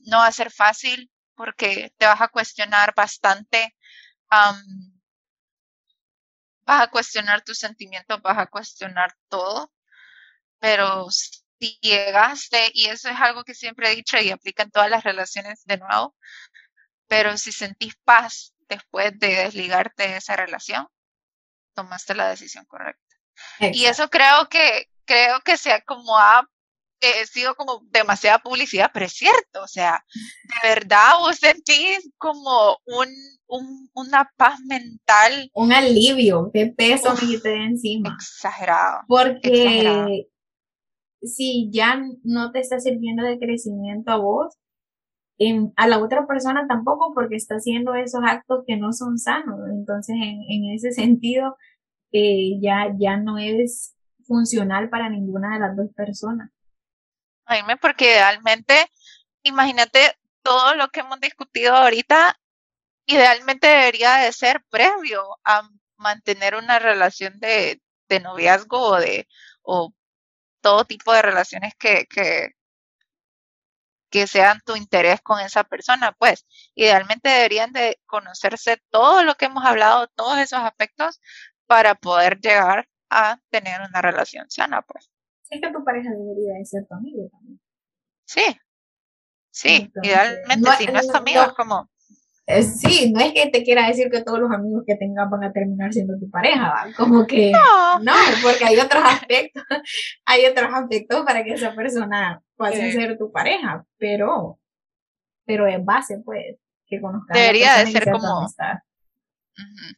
no va a ser fácil porque te vas a cuestionar bastante vas a cuestionar tus sentimientos, vas a cuestionar todo, pero si llegaste, y eso es algo que siempre he dicho y aplica en todas las relaciones de nuevo, pero si sentís paz después de desligarte de esa relación, tomaste la decisión correcta. Y eso creo que, creo que sea como ha he sido como demasiada publicidad, pero es cierto, o sea, de verdad vos sentís como un, una paz mental. Un alivio de peso que te de encima. Exagerado. Porque si ya no te está sirviendo de crecimiento a vos, a la otra persona tampoco porque está haciendo esos actos que no son sanos. Entonces, en, ese sentido, eh, ya, ya no es funcional para ninguna de las dos personas porque idealmente, imagínate todo lo que hemos discutido ahorita, idealmente debería de ser previo a mantener una relación de, noviazgo o de o todo tipo de relaciones que, que, que sean tu interés con esa persona, pues idealmente deberían de conocerse todo lo que hemos hablado, todos esos aspectos para poder llegar a tener una relación sana, pues. Es que tu pareja debería de ser tu amigo Sí, sí, idealmente, si no es tu amigo, es como... sí, no es que te quiera decir que todos los amigos que tengas van a terminar siendo tu pareja, ¿va? como que no. no, porque hay otros aspectos, hay otros aspectos para que esa persona pueda ser tu pareja, pero, pero en base, pues, que conozcas. Debería de ser como,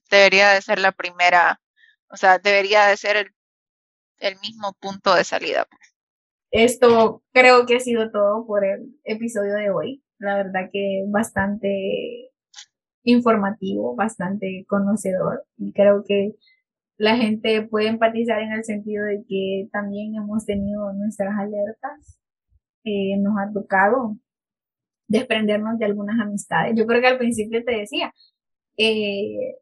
debería de ser la primera, o sea, debería de ser el el mismo punto de salida. Pues. Esto creo que ha sido todo por el episodio de hoy. La verdad que bastante informativo, bastante conocedor y creo que la gente puede empatizar en el sentido de que también hemos tenido nuestras alertas. Eh, nos ha tocado desprendernos de algunas amistades. Yo creo que al principio te decía, eh,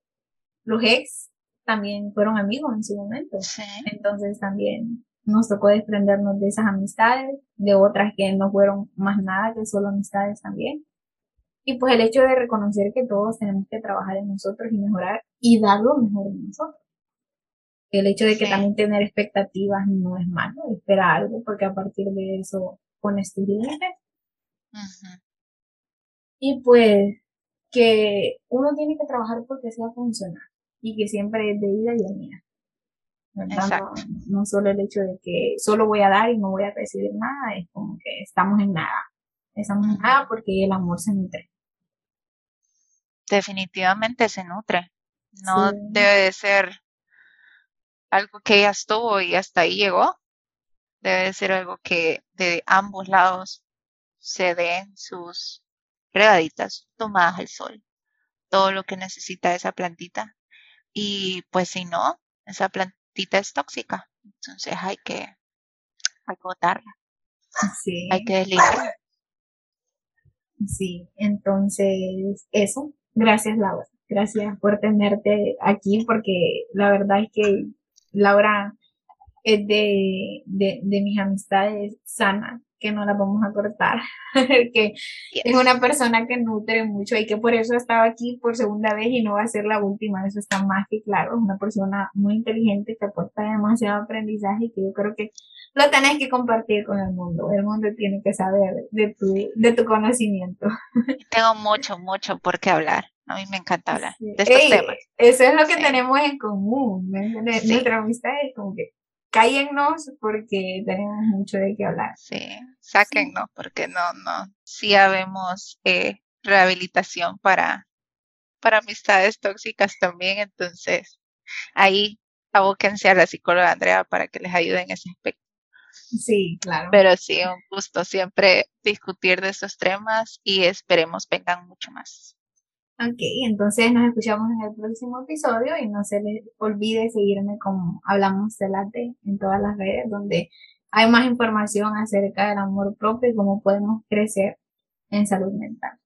los ex también fueron amigos en su momento. Entonces también nos tocó desprendernos de esas amistades, de otras que no fueron más nada que solo amistades también. Y pues el hecho de reconocer que todos tenemos que trabajar en nosotros y mejorar y dar lo mejor de nosotros. El hecho de que también tener expectativas no es malo, esperar algo, porque a partir de eso pones tus límites. Y pues que uno tiene que trabajar porque sea funcional y que siempre es de vida y de No, solo el hecho de que solo voy a dar y no voy a recibir nada, es como que estamos en nada. Estamos en nada porque el amor se nutre. Definitivamente se nutre. No debe de ser algo que ya estuvo y hasta ahí llegó. Debe de ser algo que de ambos lados se den sus regaditas tomadas al sol. Todo lo que necesita esa plantita y pues si no, esa plantita es tóxica. Entonces hay que, agotarla. Sí. Hay que desligarla. Sí, entonces eso. Gracias, Laura. Gracias por tenerte aquí porque la verdad es que Laura es de, de, de mis amistades sanas que no la vamos a cortar, que es una persona que nutre mucho y que por eso estaba aquí por segunda vez y no va a ser la última, eso está más que claro, es una persona muy inteligente que aporta demasiado aprendizaje y que yo creo que lo tenés que compartir con el mundo, el mundo tiene que saber de tu, de tu conocimiento. Tengo mucho, mucho por qué hablar. A mí me encanta hablar de estos temas. Eso es lo que tenemos en común. Nuestra amistad es como que cállennos porque tenemos mucho de qué hablar. Sí, sáquennos porque no, no, sí habemos eh, rehabilitación para, para amistades tóxicas también, entonces ahí abóquense a la psicóloga Andrea para que les ayude en ese aspecto. Sí, claro. Pero sí, un gusto siempre discutir de estos temas y esperemos vengan mucho más. Ok, entonces nos escuchamos en el próximo episodio y no se les olvide seguirme como Hablamos de en todas las redes donde hay más información acerca del amor propio y cómo podemos crecer en salud mental.